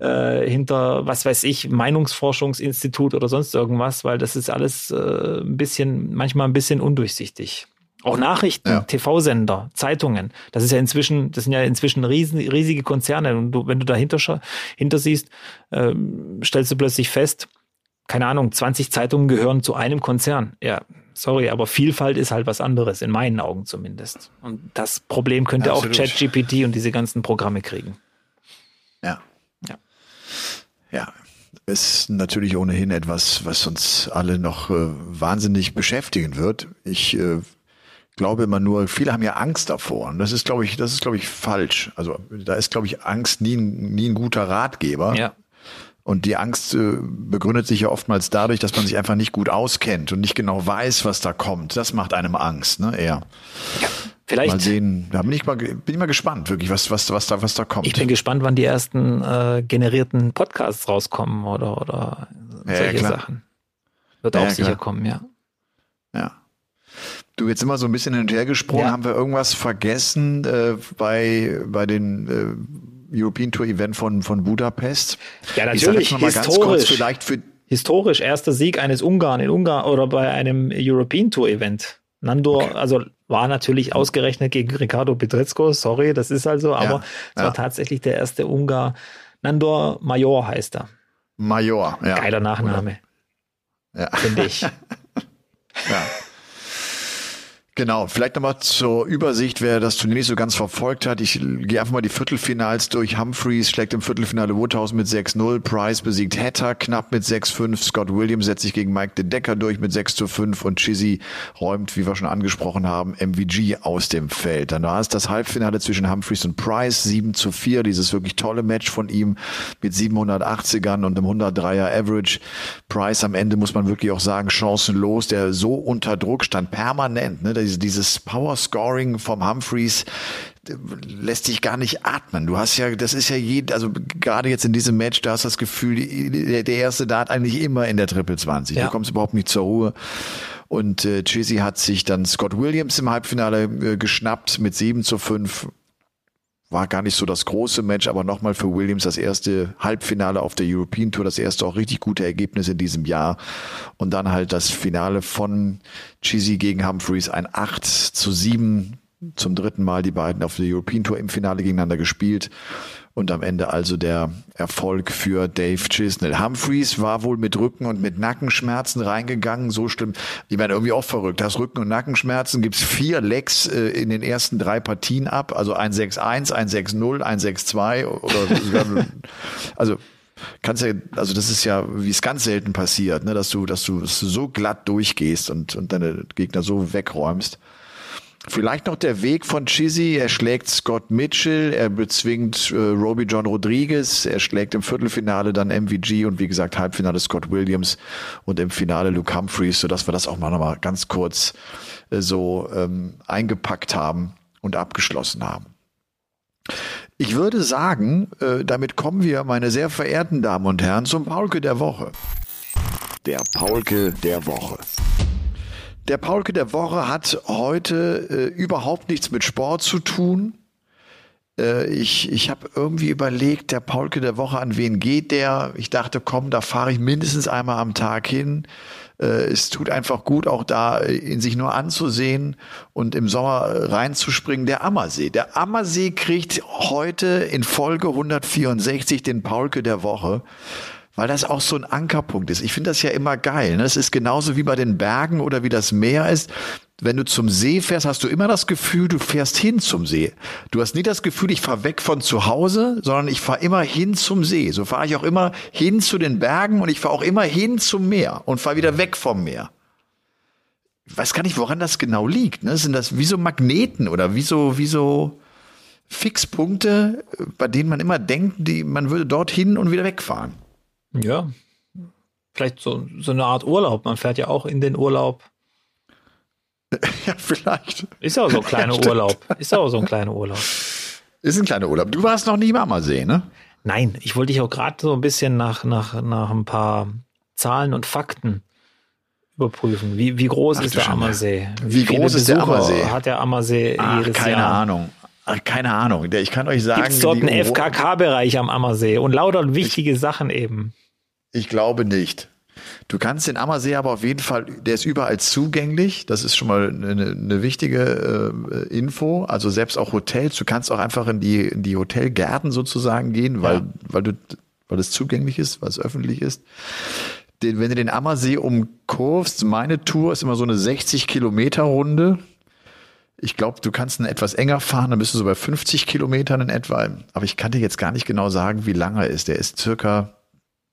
äh, hinter, was weiß ich, Meinungsforschungsinstitut oder sonst irgendwas, weil das ist alles äh, ein bisschen, manchmal ein bisschen undurchsichtig. Auch Nachrichten, ja. TV-Sender, Zeitungen. Das ist ja inzwischen, das sind ja inzwischen riesen, riesige Konzerne. Und du, wenn du dahinter hinter siehst, äh, stellst du plötzlich fest, keine Ahnung, 20 Zeitungen gehören zu einem Konzern. Ja, sorry, aber Vielfalt ist halt was anderes, in meinen Augen zumindest. Und das Problem könnte Absolut. auch ChatGPT und diese ganzen Programme kriegen. Ja. Ja. Ja, ist natürlich ohnehin etwas, was uns alle noch äh, wahnsinnig beschäftigen wird. Ich äh, glaube immer nur, viele haben ja Angst davor. Und das ist, glaube ich, das ist, glaube ich, falsch. Also da ist, glaube ich, Angst nie, nie ein guter Ratgeber. Ja. Und die Angst äh, begründet sich ja oftmals dadurch, dass man sich einfach nicht gut auskennt und nicht genau weiß, was da kommt. Das macht einem Angst, ne? Eher. Ja, vielleicht. Mal sehen. Da bin ich mal, bin ich mal gespannt, wirklich, was, was, was da, was da kommt. Ich bin gespannt, wann die ersten äh, generierten Podcasts rauskommen oder, oder solche ja, Sachen. Wird auch ja, sicher kommen, ja. Ja. Du jetzt immer so ein bisschen hin und her gesprungen, ja. haben wir irgendwas vergessen äh, bei, bei den äh, European Tour Event von, von Budapest? Ja, natürlich. Ich historisch. vielleicht für historisch erster Sieg eines Ungarn in Ungarn oder bei einem European Tour Event. Nando, okay. also war natürlich ausgerechnet gegen Ricardo Petretsko, sorry, das ist also, aber ja, es ja. war tatsächlich der erste Ungar. Nandor Major heißt er. Major, ja. Geiler Nachname. Ja. Finde ich. ja. Genau, vielleicht nochmal zur Übersicht, wer das Turnier nicht so ganz verfolgt hat. Ich gehe einfach mal die Viertelfinals durch. Humphreys schlägt im Viertelfinale Woodhouse mit 6-0, Price besiegt Hatter knapp mit 6-5, Scott Williams setzt sich gegen Mike De Decker durch mit 6-5 und Chizzy räumt, wie wir schon angesprochen haben, MVG aus dem Feld. Dann war es das Halbfinale zwischen Humphreys und Price, 7 4, dieses wirklich tolle Match von ihm mit 780ern und einem 103er Average. Price am Ende, muss man wirklich auch sagen, chancenlos, der so unter Druck stand, permanent, ne? Dieses Power Scoring vom Humphreys lässt dich gar nicht atmen. Du hast ja, das ist ja jed, also gerade jetzt in diesem Match, da hast du das Gefühl, der, der erste Dart eigentlich immer in der Triple 20. Ja. Du kommst überhaupt nicht zur Ruhe. Und äh, Chizzy hat sich dann Scott Williams im Halbfinale äh, geschnappt mit 7 zu 5 war gar nicht so das große Match, aber nochmal für Williams das erste Halbfinale auf der European Tour, das erste auch richtig gute Ergebnis in diesem Jahr. Und dann halt das Finale von Chizzy gegen Humphreys, ein 8 zu 7 zum dritten Mal die beiden auf der European Tour im Finale gegeneinander gespielt. Und am Ende also der Erfolg für Dave Chisnell. Humphreys war wohl mit Rücken- und mit Nackenschmerzen reingegangen. So schlimm. Ich meine, irgendwie auch verrückt. Hast Rücken- und Nackenschmerzen, gibt's vier Lecks äh, in den ersten drei Partien ab. Also 1-6-1, 1-6-0, 1-6-2 oder also kannst ja, also das ist ja, wie es ganz selten passiert, ne, dass du, dass du, dass du so glatt durchgehst und, und deine Gegner so wegräumst. Vielleicht noch der Weg von Chizzy. Er schlägt Scott Mitchell, er bezwingt äh, Roby John Rodriguez, er schlägt im Viertelfinale dann MVG und wie gesagt Halbfinale Scott Williams und im Finale Luke Humphreys, sodass wir das auch mal noch mal ganz kurz äh, so ähm, eingepackt haben und abgeschlossen haben. Ich würde sagen, äh, damit kommen wir, meine sehr verehrten Damen und Herren, zum Paulke der Woche. Der Paulke der Woche. Der Paulke der Woche hat heute äh, überhaupt nichts mit Sport zu tun. Äh, ich ich habe irgendwie überlegt, der Paulke der Woche, an wen geht der? Ich dachte, komm, da fahre ich mindestens einmal am Tag hin. Äh, es tut einfach gut, auch da äh, in sich nur anzusehen und im Sommer reinzuspringen. Der Ammersee. Der Ammersee kriegt heute in Folge 164 den Paulke der Woche weil das auch so ein Ankerpunkt ist. Ich finde das ja immer geil. Ne? Es ist genauso wie bei den Bergen oder wie das Meer ist. Wenn du zum See fährst, hast du immer das Gefühl, du fährst hin zum See. Du hast nie das Gefühl, ich fahre weg von zu Hause, sondern ich fahre immer hin zum See. So fahre ich auch immer hin zu den Bergen und ich fahre auch immer hin zum Meer und fahre wieder weg vom Meer. Ich weiß gar nicht, woran das genau liegt. Ne? Sind das wie so Magneten oder wie so, wie so Fixpunkte, bei denen man immer denkt, die, man würde dorthin und wieder wegfahren? Ja, vielleicht so, so eine Art Urlaub. Man fährt ja auch in den Urlaub. Ja, vielleicht. Ist auch so ein kleiner ja, Urlaub. Ist auch so ein kleiner Urlaub. Ist ein kleiner Urlaub. Du warst noch nie im Ammersee, ne? Nein, ich wollte dich auch gerade so ein bisschen nach, nach, nach ein paar Zahlen und Fakten überprüfen. Wie, wie groß Ach, ist der Ammersee? Wie, wie groß ist der Ammersee? Hat der Ammersee Ach, jedes keine Jahr? Ahnung. Ach, keine Ahnung. Ich kann euch sagen. Gibt dort einen FKK-Bereich am Ammersee und lauter wichtige ich, Sachen eben. Ich glaube nicht. Du kannst den Ammersee aber auf jeden Fall, der ist überall zugänglich. Das ist schon mal eine, eine wichtige äh, Info. Also selbst auch Hotels, du kannst auch einfach in die, in die Hotelgärten sozusagen gehen, weil, ja. weil du, weil es zugänglich ist, weil es öffentlich ist. Den, wenn du den Ammersee umkurvst, meine Tour ist immer so eine 60 Kilometer Runde. Ich glaube, du kannst einen etwas enger fahren, dann bist du so bei 50 Kilometern in etwa. Aber ich kann dir jetzt gar nicht genau sagen, wie lang er ist. Der ist circa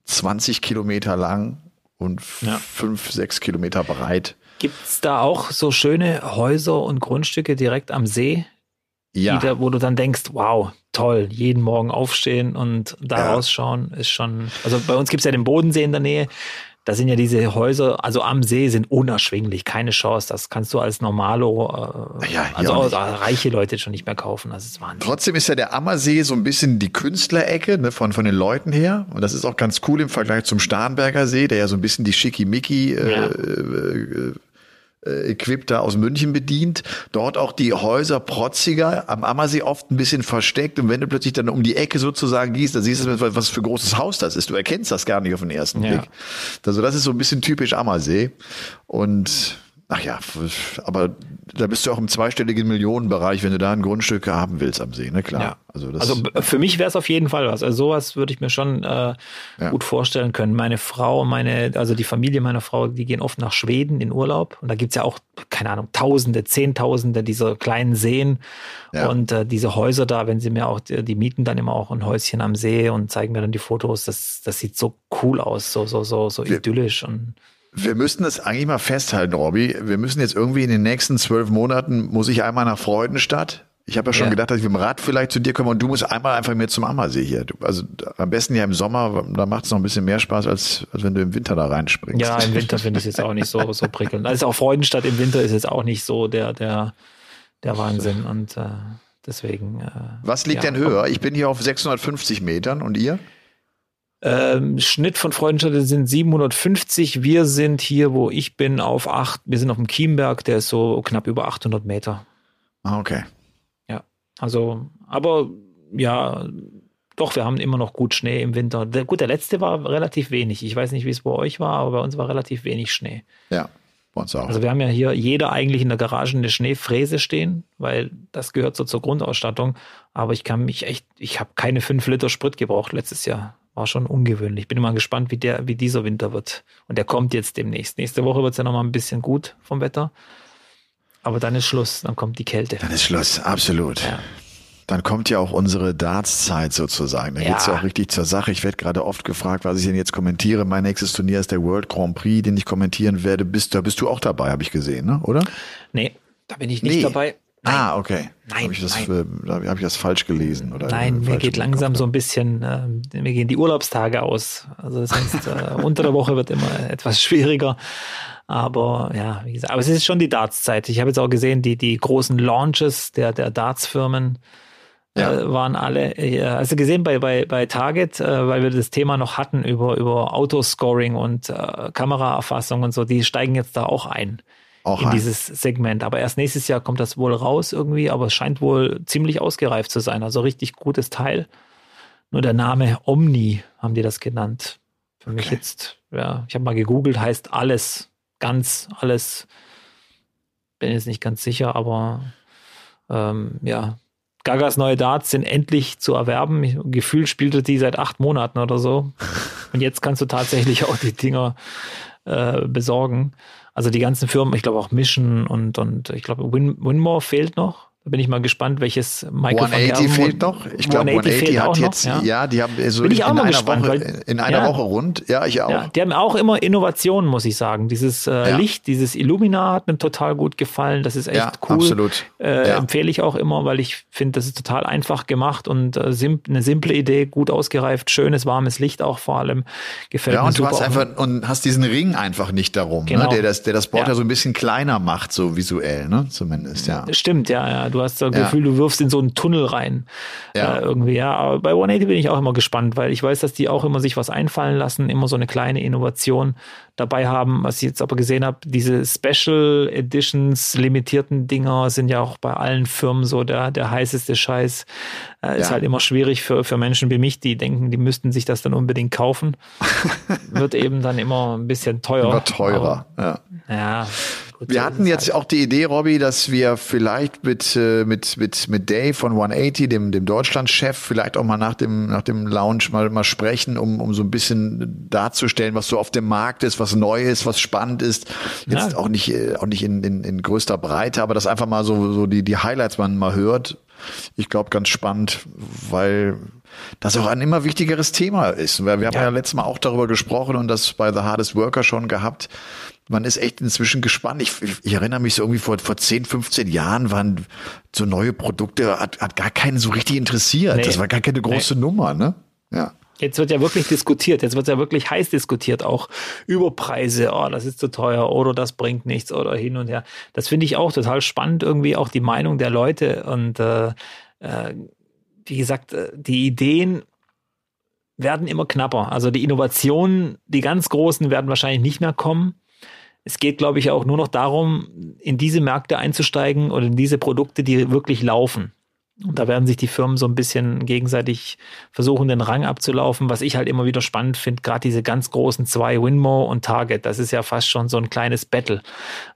20 Kilometer lang und ja. 5, 6 Kilometer breit. Gibt es da auch so schöne Häuser und Grundstücke direkt am See? Ja. Da, wo du dann denkst, wow, toll, jeden Morgen aufstehen und da ja. rausschauen ist schon. Also bei uns gibt es ja den Bodensee in der Nähe da sind ja diese Häuser, also am See sind unerschwinglich, keine Chance. Das kannst du als Normalo, äh, ja, also auch, reiche Leute schon nicht mehr kaufen. Das ist Wahnsinn. Trotzdem ist ja der Ammersee so ein bisschen die Künstlerecke ne, von, von den Leuten her. Und das ist auch ganz cool im Vergleich zum Starnberger See, der ja so ein bisschen die Schickimicki äh, ja. äh, äh, Equip da aus München bedient. Dort auch die Häuser protziger, am Ammersee oft ein bisschen versteckt. Und wenn du plötzlich dann um die Ecke sozusagen gehst, dann siehst du, was für ein großes Haus das ist. Du erkennst das gar nicht auf den ersten ja. Blick. Also das ist so ein bisschen typisch Ammersee. Und Ach ja, aber da bist du auch im zweistelligen Millionenbereich, wenn du da ein Grundstück haben willst am See, ne klar. Ja. Also, also für mich wäre es auf jeden Fall was. Also sowas würde ich mir schon äh, ja. gut vorstellen können. Meine Frau, meine, also die Familie meiner Frau, die gehen oft nach Schweden in Urlaub und da gibt's ja auch, keine Ahnung, Tausende, Zehntausende dieser kleinen Seen ja. und äh, diese Häuser da, wenn sie mir auch, die, die mieten dann immer auch ein Häuschen am See und zeigen mir dann die Fotos. Das, das sieht so cool aus, so so so so idyllisch und wir müssten das eigentlich mal festhalten, Robby. Wir müssen jetzt irgendwie in den nächsten zwölf Monaten, muss ich einmal nach Freudenstadt. Ich habe ja schon ja. gedacht, dass ich mit dem Rad vielleicht zu dir komme und du musst einmal einfach mit zum Ammersee hier. Also am besten ja im Sommer, da macht es noch ein bisschen mehr Spaß, als, als wenn du im Winter da reinspringst. Ja, im Winter finde ich es jetzt auch nicht so, so prickelnd. Also auch Freudenstadt im Winter ist jetzt auch nicht so der, der, der Wahnsinn. Und äh, deswegen. Äh, Was liegt ja. denn höher? Ich bin hier auf 650 Metern und ihr? Ähm, Schnitt von Freudenstadt sind 750. Wir sind hier, wo ich bin, auf acht. Wir sind auf dem Chiemberg, der ist so knapp über 800 Meter. Ah, okay. Ja, also aber ja, doch, wir haben immer noch gut Schnee im Winter. Der, gut, der letzte war relativ wenig. Ich weiß nicht, wie es bei euch war, aber bei uns war relativ wenig Schnee. Ja, bei uns auch. Also wir haben ja hier jeder eigentlich in der Garage eine Schneefräse stehen, weil das gehört so zur Grundausstattung. Aber ich kann mich echt, ich habe keine fünf Liter Sprit gebraucht letztes Jahr. War schon ungewöhnlich. Bin immer gespannt, wie der, wie dieser Winter wird. Und der kommt jetzt demnächst. Nächste Woche wird es ja nochmal ein bisschen gut vom Wetter. Aber dann ist Schluss, dann kommt die Kälte. Dann ist Schluss, absolut. Ja. Dann kommt ja auch unsere Darts-Zeit sozusagen. Da Ja. geht's ja auch richtig zur Sache. Ich werde gerade oft gefragt, was ich denn jetzt kommentiere. Mein nächstes Turnier ist der World Grand Prix, den ich kommentieren werde. Bist, da bist du auch dabei, habe ich gesehen, ne? oder? Nee, da bin ich nicht Nee. dabei. Nein. Ah, okay. Nein, Habe ich, das, nein. äh, hab ich das falsch gelesen? Oder Nein, mir geht langsam so ein bisschen, äh, mir gehen die Urlaubstage aus. Also das heißt, äh, unter der Woche wird immer etwas schwieriger. Aber ja, wie gesagt, aber es ist schon die Darts-Zeit. Ich habe jetzt auch gesehen, die, die großen Launches der, der Darts-Firmen Ja. äh, waren alle, also gesehen bei, bei, bei Target, äh, weil wir das Thema noch hatten über, über Autoscoring und Kameraerfassung und so, die steigen jetzt da auch ein Auch in ein. dieses Segment. Aber erst nächstes Jahr kommt das wohl raus irgendwie, aber es scheint wohl ziemlich ausgereift zu sein. Also richtig gutes Teil. Nur der Name Omni haben die das genannt. Für mich Okay. jetzt, ja, ich habe mal gegoogelt, heißt alles, ganz alles. Bin jetzt nicht ganz sicher, aber ähm, ja. Gagas neue Darts sind endlich zu erwerben. Gefühlt spielte die seit acht Monaten oder so. Und jetzt kannst du tatsächlich auch die Dinger äh, besorgen. Also die ganzen Firmen, ich glaube auch Mission und, und ich glaube Win, Winmore fehlt noch. Bin ich mal gespannt, welches Michael van 180 Gerwen- fehlt noch. Ich glaube, 180 fehlt hat auch noch, jetzt, ja. die haben so Bin ich in, auch in mal einer gespannt, Woche, weil- in einer ja. Woche rund. Ja, ich auch. Ja, die haben auch immer Innovationen, muss ich sagen. Dieses äh, Ja. Licht, dieses Illumina hat mir total gut gefallen. Das ist echt Ja, cool. absolut. Äh, Ja. Empfehle ich auch immer, weil ich finde, das ist total einfach gemacht und äh, sim eine simple Idee, gut ausgereift, schönes, warmes Licht auch vor allem. Gefällt Ja, mir und du super. hast Auch- einfach und hast diesen Ring einfach nicht darum, Genau. ne? der das, der das Board Ja. ja so ein bisschen kleiner macht, so visuell, ne? Zumindest, ja. Stimmt, ja, ja. Du hast das Ja. Gefühl, du wirfst in so einen Tunnel rein. Ja. Äh, irgendwie, ja. Aber bei 180 bin ich auch immer gespannt, weil ich weiß, dass die auch immer sich was einfallen lassen, immer so eine kleine Innovation dabei haben. Was ich jetzt aber gesehen habe, diese Special Editions, limitierten Dinger sind ja auch bei allen Firmen so der, der heißeste Scheiß. Äh, Ist Ja. halt immer schwierig für, für Menschen wie mich, die denken, die müssten sich das dann unbedingt kaufen. Wird eben dann immer ein bisschen teuer. Immer teurer. Ja. Aber, ja. so Wir hatten jetzt auch die Idee, Robby, dass wir vielleicht mit, äh, mit, mit, mit Dave von 180, dem, dem Deutschlandchef, vielleicht auch mal nach dem, nach dem Lounge mal, mal sprechen, um, um so ein bisschen darzustellen, was so auf dem Markt ist, was neu ist, was spannend ist. Jetzt Ja. auch nicht, äh, auch nicht in, in, in größter Breite, aber dass einfach mal so, so die, die Highlights man mal hört. Ich glaube, ganz spannend, weil das auch ein immer wichtigeres Thema ist. Wir, wir haben ja. Ja. letztes Mal auch darüber gesprochen und das bei The Hardest Worker schon gehabt. Man ist echt inzwischen gespannt. Ich, ich, ich erinnere mich so irgendwie vor, vor 10, 15 Jahren waren so neue Produkte, hat, hat gar keinen so richtig interessiert. Nee. Das war gar keine große Nummer, ne? Ja. Jetzt wird ja wirklich diskutiert, jetzt wird ja wirklich heiß diskutiert, auch über Preise, oh, das ist zu teuer oder das bringt nichts oder hin und her. Das finde ich auch total spannend, irgendwie auch die Meinung der Leute und äh, äh, wie gesagt, äh, die Ideen werden immer knapper. Also die Innovationen, die ganz großen werden wahrscheinlich nicht mehr kommen. Es geht, glaube ich, auch nur noch darum, in diese Märkte einzusteigen oder in diese Produkte, die wirklich laufen. Und da werden sich die Firmen so ein bisschen gegenseitig versuchen, den Rang abzulaufen, was ich halt immer wieder spannend finde, gerade diese ganz großen zwei, Winmo und Target, das ist ja fast schon so ein kleines Battle.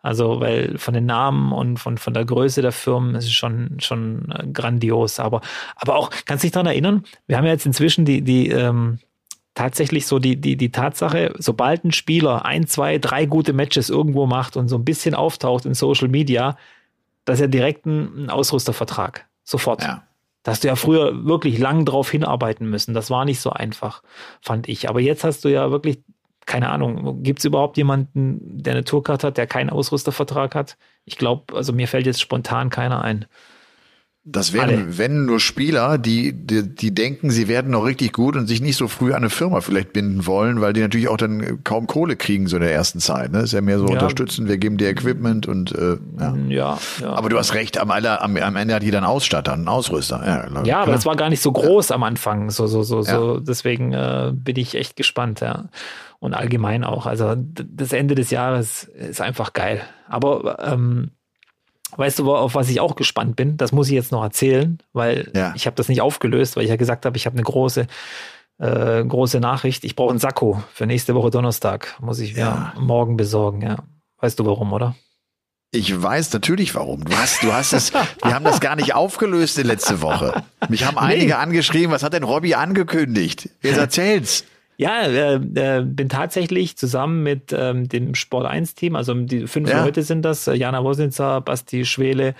Also, weil von den Namen und von, von der Größe der Firmen ist es schon, schon äh, grandios. Aber, aber auch, kannst du dich daran erinnern, wir haben ja jetzt inzwischen die, die, ähm, tatsächlich so die, die, die Tatsache, sobald ein Spieler ein, zwei, drei gute Matches irgendwo macht und so ein bisschen auftaucht in Social Media, dass er direkt einen Ausrüstervertrag. Sofort. Ja. Da hast du ja früher wirklich lang drauf hinarbeiten müssen. Das war nicht so einfach, fand ich. Aber jetzt hast du ja wirklich, keine Ahnung, gibt es überhaupt jemanden, der eine Tourcard hat, der keinen Ausrüstervertrag hat? Ich glaube, also mir fällt jetzt spontan keiner ein. Das wären, Alle. wenn nur Spieler, die, die, die denken, sie werden noch richtig gut und sich nicht so früh an eine Firma vielleicht binden wollen, weil die natürlich auch dann kaum Kohle kriegen so in der ersten Zeit. Ne? Ist ja mehr so Ja. unterstützen, wir geben dir Equipment und äh, ja. Ja, ja. Aber du hast recht, am, Ende- am, am Ende hat jeder einen Ausstatter, einen Ausrüster. Ja. Ja, aber Klar. das war gar nicht so groß am Anfang. So, so, so, Ja. so. Deswegen äh, bin ich echt gespannt, ja. Und allgemein auch. Also das Ende des Jahres ist einfach geil. Aber ähm, Weißt du, auf was ich auch gespannt bin? Das muss ich jetzt noch erzählen, weil Ja. ich habe das nicht aufgelöst, weil ich ja gesagt habe, ich habe eine große, äh, große Nachricht. Ich brauche einen Sakko für nächste Woche Donnerstag. Muss ich mir Ja. morgen besorgen, ja. Weißt du warum, oder? Ich weiß natürlich warum. Du hast, du hast es, wir haben das gar nicht aufgelöst in letzte Woche. Mich haben einige angeschrieben, was hat denn Robby angekündigt? Jetzt erzähl's. Ja, äh, äh, bin tatsächlich zusammen mit ähm, dem Sport 1 Team, also die fünf Ja. Leute sind das, äh, Jana Wosnitzer, Basti Schwele,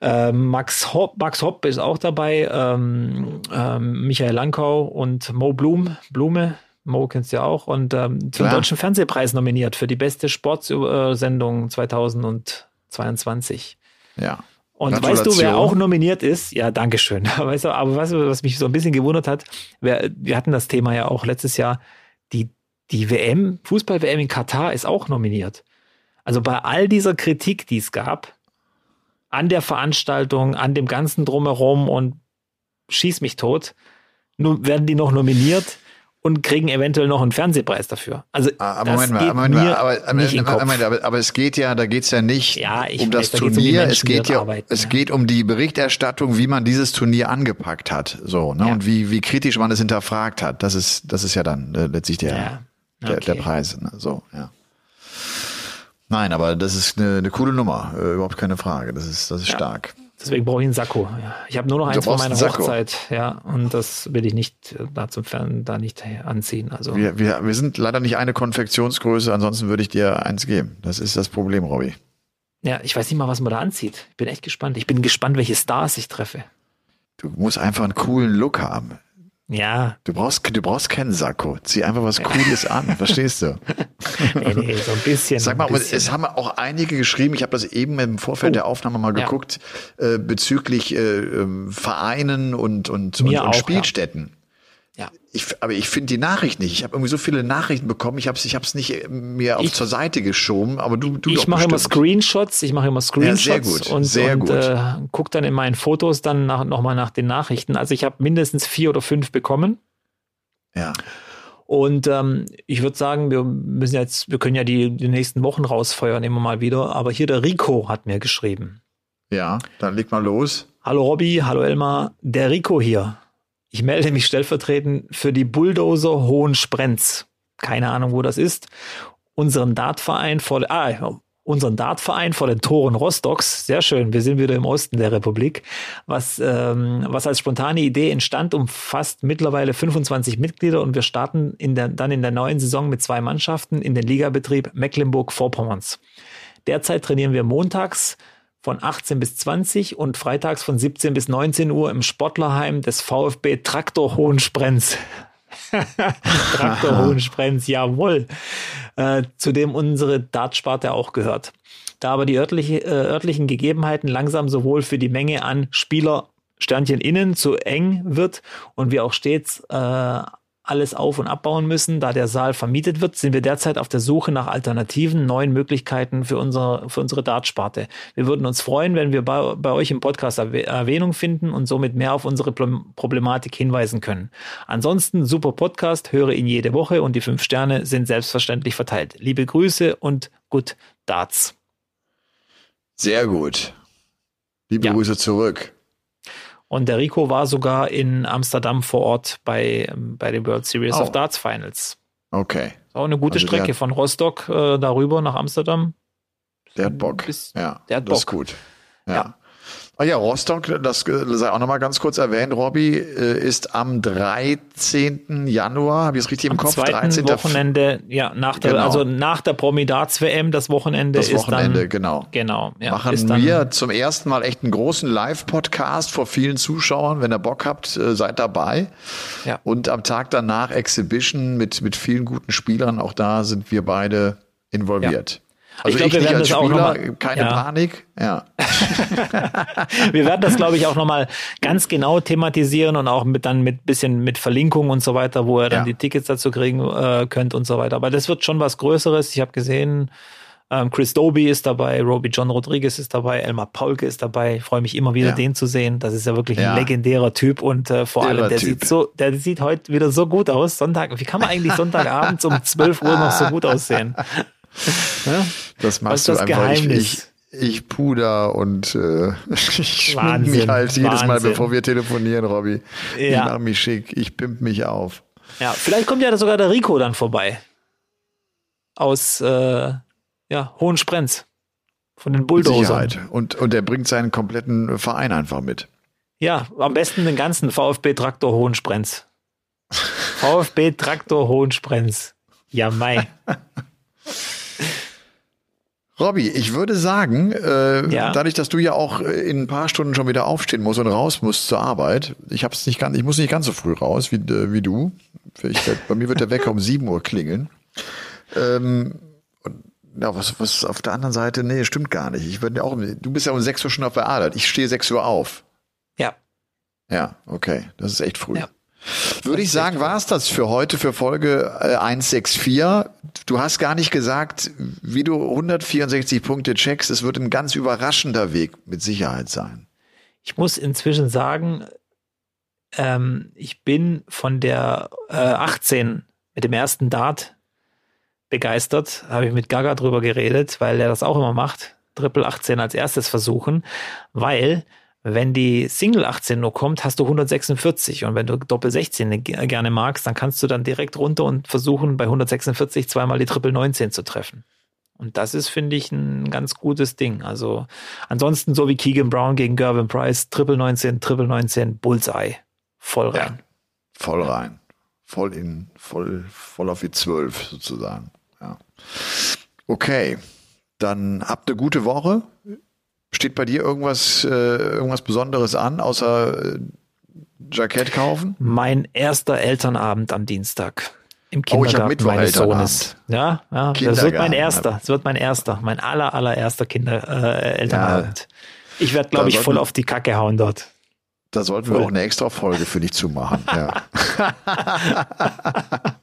äh, Max Hopp, Max Hopp ist auch dabei, ähm, ähm, Michael Lankau und Mo Blum, Blume, Mo kennst du ja auch, und ähm, zum Klar. Deutschen Fernsehpreis nominiert für die beste Sportsendung 2022. Ja. Und weißt du, wer auch nominiert ist? Ja, danke schön. Weißt du, aber weißt du, was mich so ein bisschen gewundert hat? Wir, wir hatten das Thema ja auch letztes Jahr. Die, die WM, Fußball-WM in Katar ist auch nominiert. Also bei all dieser Kritik, die es gab, an der Veranstaltung, an dem ganzen Drumherum und schieß mich tot, nun werden die noch nominiert und kriegen eventuell noch einen Fernsehpreis dafür. Also Ah, Aber das Moment mal, geht mir aber, aber, nicht in den Kopf. Moment, aber, aber es geht ja, da geht's ja nicht Ja, um das weiß, da Turnier, es geht ja, arbeiten, es ja. geht um die Berichterstattung, wie man dieses Turnier angepackt hat, so, ne, Ja. und wie, wie kritisch man es hinterfragt hat. Das ist, das ist ja dann äh, letztlich der, Ja, der, der okay. Preis, ne, so, ja. Nein, aber das ist eine, eine coole Nummer, äh, überhaupt keine Frage. Das ist, das ist stark. Deswegen brauche ich einen Sakko. Ich habe nur noch eins von meiner. Hochzeit, ja, und das will ich nicht äh, da zum Fern da nicht anziehen. Also Wir, wir, wir sind leider nicht eine Konfektionsgröße, ansonsten würde ich dir eins geben. Das ist das Problem, Robby. ja, ich weiß nicht mal, was man da anzieht. Ich bin echt gespannt. Ich bin gespannt, welche Stars ich treffe. Du musst einfach einen coolen Look haben. Ja, Du brauchst, du brauchst keinen Sakko. Zieh einfach was Cooles an, verstehst du? nee, nee, so ein bisschen. Sag mal, bisschen. es haben auch einige geschrieben, ich habe das eben im Vorfeld Oh. der Aufnahme mal Ja. geguckt, äh, bezüglich äh, ähm, Vereinen und, und, und, Mir und auch, Spielstätten. Ja. Ich, aber ich finde die Nachricht nicht. Ich habe irgendwie so viele Nachrichten bekommen, ich habe es ich hab's nicht äh, mir auf Ich- zur Seite geschoben, aber du, du ich mache immer. Screenshots, ich mache immer Screenshots sehr gut, und, sehr und gut. Äh, gucke dann in meinen Fotos dann nach, nochmal nach den Nachrichten. Also ich habe mindestens vier oder fünf bekommen. Ja. Und ähm, ich würde sagen, wir müssen jetzt, wir können ja die, die nächsten Wochen rausfeuern immer mal wieder. Aber hier der Rico hat mir geschrieben. ja, dann leg mal los. Hallo Robby, hallo Elmar, der Rico hier. Ich melde mich stellvertretend für die Bulldozer Hohensprenz. Keine Ahnung, wo das ist. Unseren Dartverein vor, ah, unseren Dartverein vor den Toren Rostocks. Sehr schön, wir sind wieder im Osten der Republik. Was, ähm, was als spontane Idee entstand, umfasst mittlerweile 25 Mitglieder und wir starten in der, dann in der neuen Saison mit zwei Mannschaften in den Ligabetrieb Mecklenburg-Vorpommerns. Derzeit trainieren wir montags von 18 bis 20 und freitags von 17 bis 19 Uhr im Sportlerheim des VfB Traktor Hohensprenz. Traktor Hohensprenz, jawohl. Äh, zu dem unsere Dartsparte auch gehört. Da aber die örtliche, äh, örtlichen Gegebenheiten langsam sowohl für die Menge an Spieler Sternchen innen zu eng wird und wir auch stets äh, alles auf- und abbauen müssen, da der Saal vermietet wird, sind wir derzeit auf der Suche nach alternativen, neuen Möglichkeiten für unsere, für unsere Dartsparte. Wir würden uns freuen, wenn wir bei, bei euch im Podcast Erwäh- Erwähnung finden und somit mehr auf unsere Problematik hinweisen können. Ansonsten super Podcast, höre ihn jede Woche und die fünf Sterne sind selbstverständlich verteilt. Liebe Grüße und gut Darts. Sehr gut. Liebe Ja. Grüße zurück. Und der Rico war sogar in Amsterdam vor Ort bei, bei den World Series Oh. of Darts Finals. Okay. Auch eine gute Also Strecke hat- von Rostock äh, darüber nach Amsterdam. Der hat Bock. Bis- ja, der hat das ist Bock. gut. Ja. Ja. Ah ja, Rostock, das äh, sei auch nochmal ganz kurz erwähnt, Robby, äh, ist am 13. Januar, habe ich es richtig im Am Kopf? zweiten 13. Wochenende, ja, nach der, Genau. also nach der Promidats WM, das Wochenende Das ist Wochenende, dann, genau. genau, ja, Machen wir zum ersten Mal echt einen großen Live-Podcast vor vielen Zuschauern. Wenn ihr Bock habt, äh, seid dabei. Ja. Und am Tag danach Exhibition mit, mit vielen guten Spielern. Auch da sind wir beide involviert. Also Ich glaub, wir werden als das auch Spieler, noch mal- keine ja. Panik. Ja. Wir werden das, glaube ich, auch nochmal ganz genau thematisieren und auch mit dann mit bisschen mit Verlinkungen und so weiter, wo ihr dann Ja. die Tickets dazu kriegen äh, könnt und so weiter. Aber das wird schon was Größeres. Ich habe gesehen, ähm, Chris Doby ist dabei, Roby John Rodriguez ist dabei, Elmar Paulke ist dabei. Ich freue mich immer wieder, Ja. den zu sehen. Das ist ja wirklich Ja. ein legendärer Typ und äh, vor Irrer allem, der Typ. sieht so, der sieht heute wieder so gut aus. Sonntag, wie kann man eigentlich Sonntagabends um 12 Uhr noch so gut aussehen? Das machst ist du das einfach. Ich, Geheimnis? ich, ich puder und äh, ich schmink mich halt jedes Mal, bevor wir telefonieren, Robby. Ja. Ich mache mich schick, ich pimp mich auf. Ja, vielleicht kommt ja sogar der Rico dann vorbei. Aus äh, ja, Hohensprenz. Von den Bulldozern. Und, und er bringt seinen kompletten Verein einfach mit. Ja, am besten den ganzen VfB Traktor Hohensprenz. VfB Traktor Hohensprenz. Ja, Mai. Robby, ich würde sagen, äh, ja. dadurch, dass du ja auch in ein paar Stunden schon wieder aufstehen musst und raus musst zur Arbeit, ich hab's nicht ganz, ich muss nicht ganz so früh raus wie, äh, wie du. Ich, bei mir wird der Wecker um 7 Uhr klingeln. Ähm, und, ja, was, was auf der anderen Seite, nee, stimmt gar nicht. Ich würde ja auch, du bist ja um 6 Uhr schon auf der Arbeit. Ich stehe 6 Uhr auf. Ja. Ja, okay. Das ist echt früh. Ja. Würde ich sagen, war es das für heute, für Folge äh, 164. Du hast gar nicht gesagt, wie du 164 Punkte checkst. Es wird ein ganz überraschender Weg mit Sicherheit sein. Ich muss inzwischen sagen, ähm, ich bin von der äh, 18 mit dem ersten Dart begeistert. Habe ich mit Gaga drüber geredet, weil er das auch immer macht. Triple 18 als erstes versuchen, weil wenn die Single 18 nur kommt, hast du 146 und wenn du Doppel 16 gerne magst, dann kannst du dann direkt runter und versuchen bei 146 zweimal die Triple 19 zu treffen. Und das ist, finde ich, ein ganz gutes Ding. Also ansonsten so wie Keegan Brown gegen Gervin Price, Triple 19, Triple 19, Bullseye. Voll rein. Ja, voll rein. Voll in, voll, voll auf die 12 sozusagen. Ja. Okay. Dann habt eine gute Woche. Steht bei dir irgendwas, äh, irgendwas Besonderes an, außer äh, Jackett kaufen? Mein erster Elternabend am Dienstag. Im Kindergarten oh, meines Sohnes. Ja, ja das wird mein erster. Das wird mein erster. Mein aller, allererster Kinder, äh, Elternabend. Ja, ich werde, glaube ich, voll auf die Kacke hauen dort. Da sollten wir auch eine extra Folge für dich zu machen. Ja.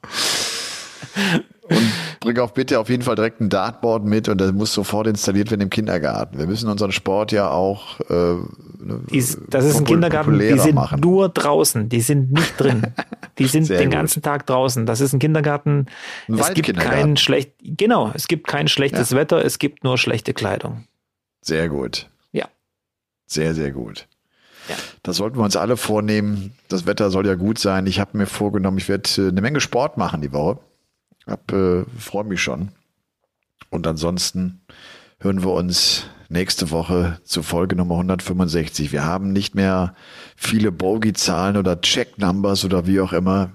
Auch bitte auf jeden Fall direkt ein Dartboard mit und das muss sofort installiert werden im Kindergarten. Wir müssen unseren Sport ja auch. Äh, ne, Dies, das ist ein Kindergarten, die sind machen. nur draußen, die sind nicht drin. Die sind den ganzen Tag draußen. Das ist ein Kindergarten. Ein es gibt kein schlecht, genau, es gibt kein schlechtes ja. Wetter, es gibt nur schlechte Kleidung. Sehr gut. Ja. Sehr, sehr gut. Ja. Das sollten wir uns alle vornehmen. Das Wetter soll ja gut sein. Ich habe mir vorgenommen, ich werde äh, eine Menge Sport machen die Woche. Hab, äh, freue mich schon. Und ansonsten hören wir uns nächste Woche zur Folge Nummer 165. Wir haben nicht mehr viele Bogey-Zahlen oder Check-Numbers oder wie auch immer.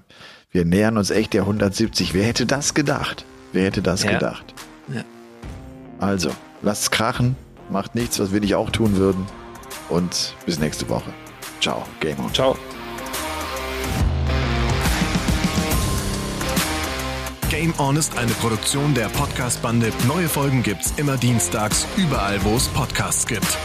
Wir nähern uns echt der 170. Wer hätte das gedacht? Wer hätte das ja. gedacht? Ja. Also, lasst's krachen. Macht nichts, was wir nicht auch tun würden. Und bis nächste Woche. Ciao. Game on. Ciao. Game On ist eine Produktion der Podcast-Bande. Neue Folgen gibt's immer dienstags, überall, wo es Podcasts gibt.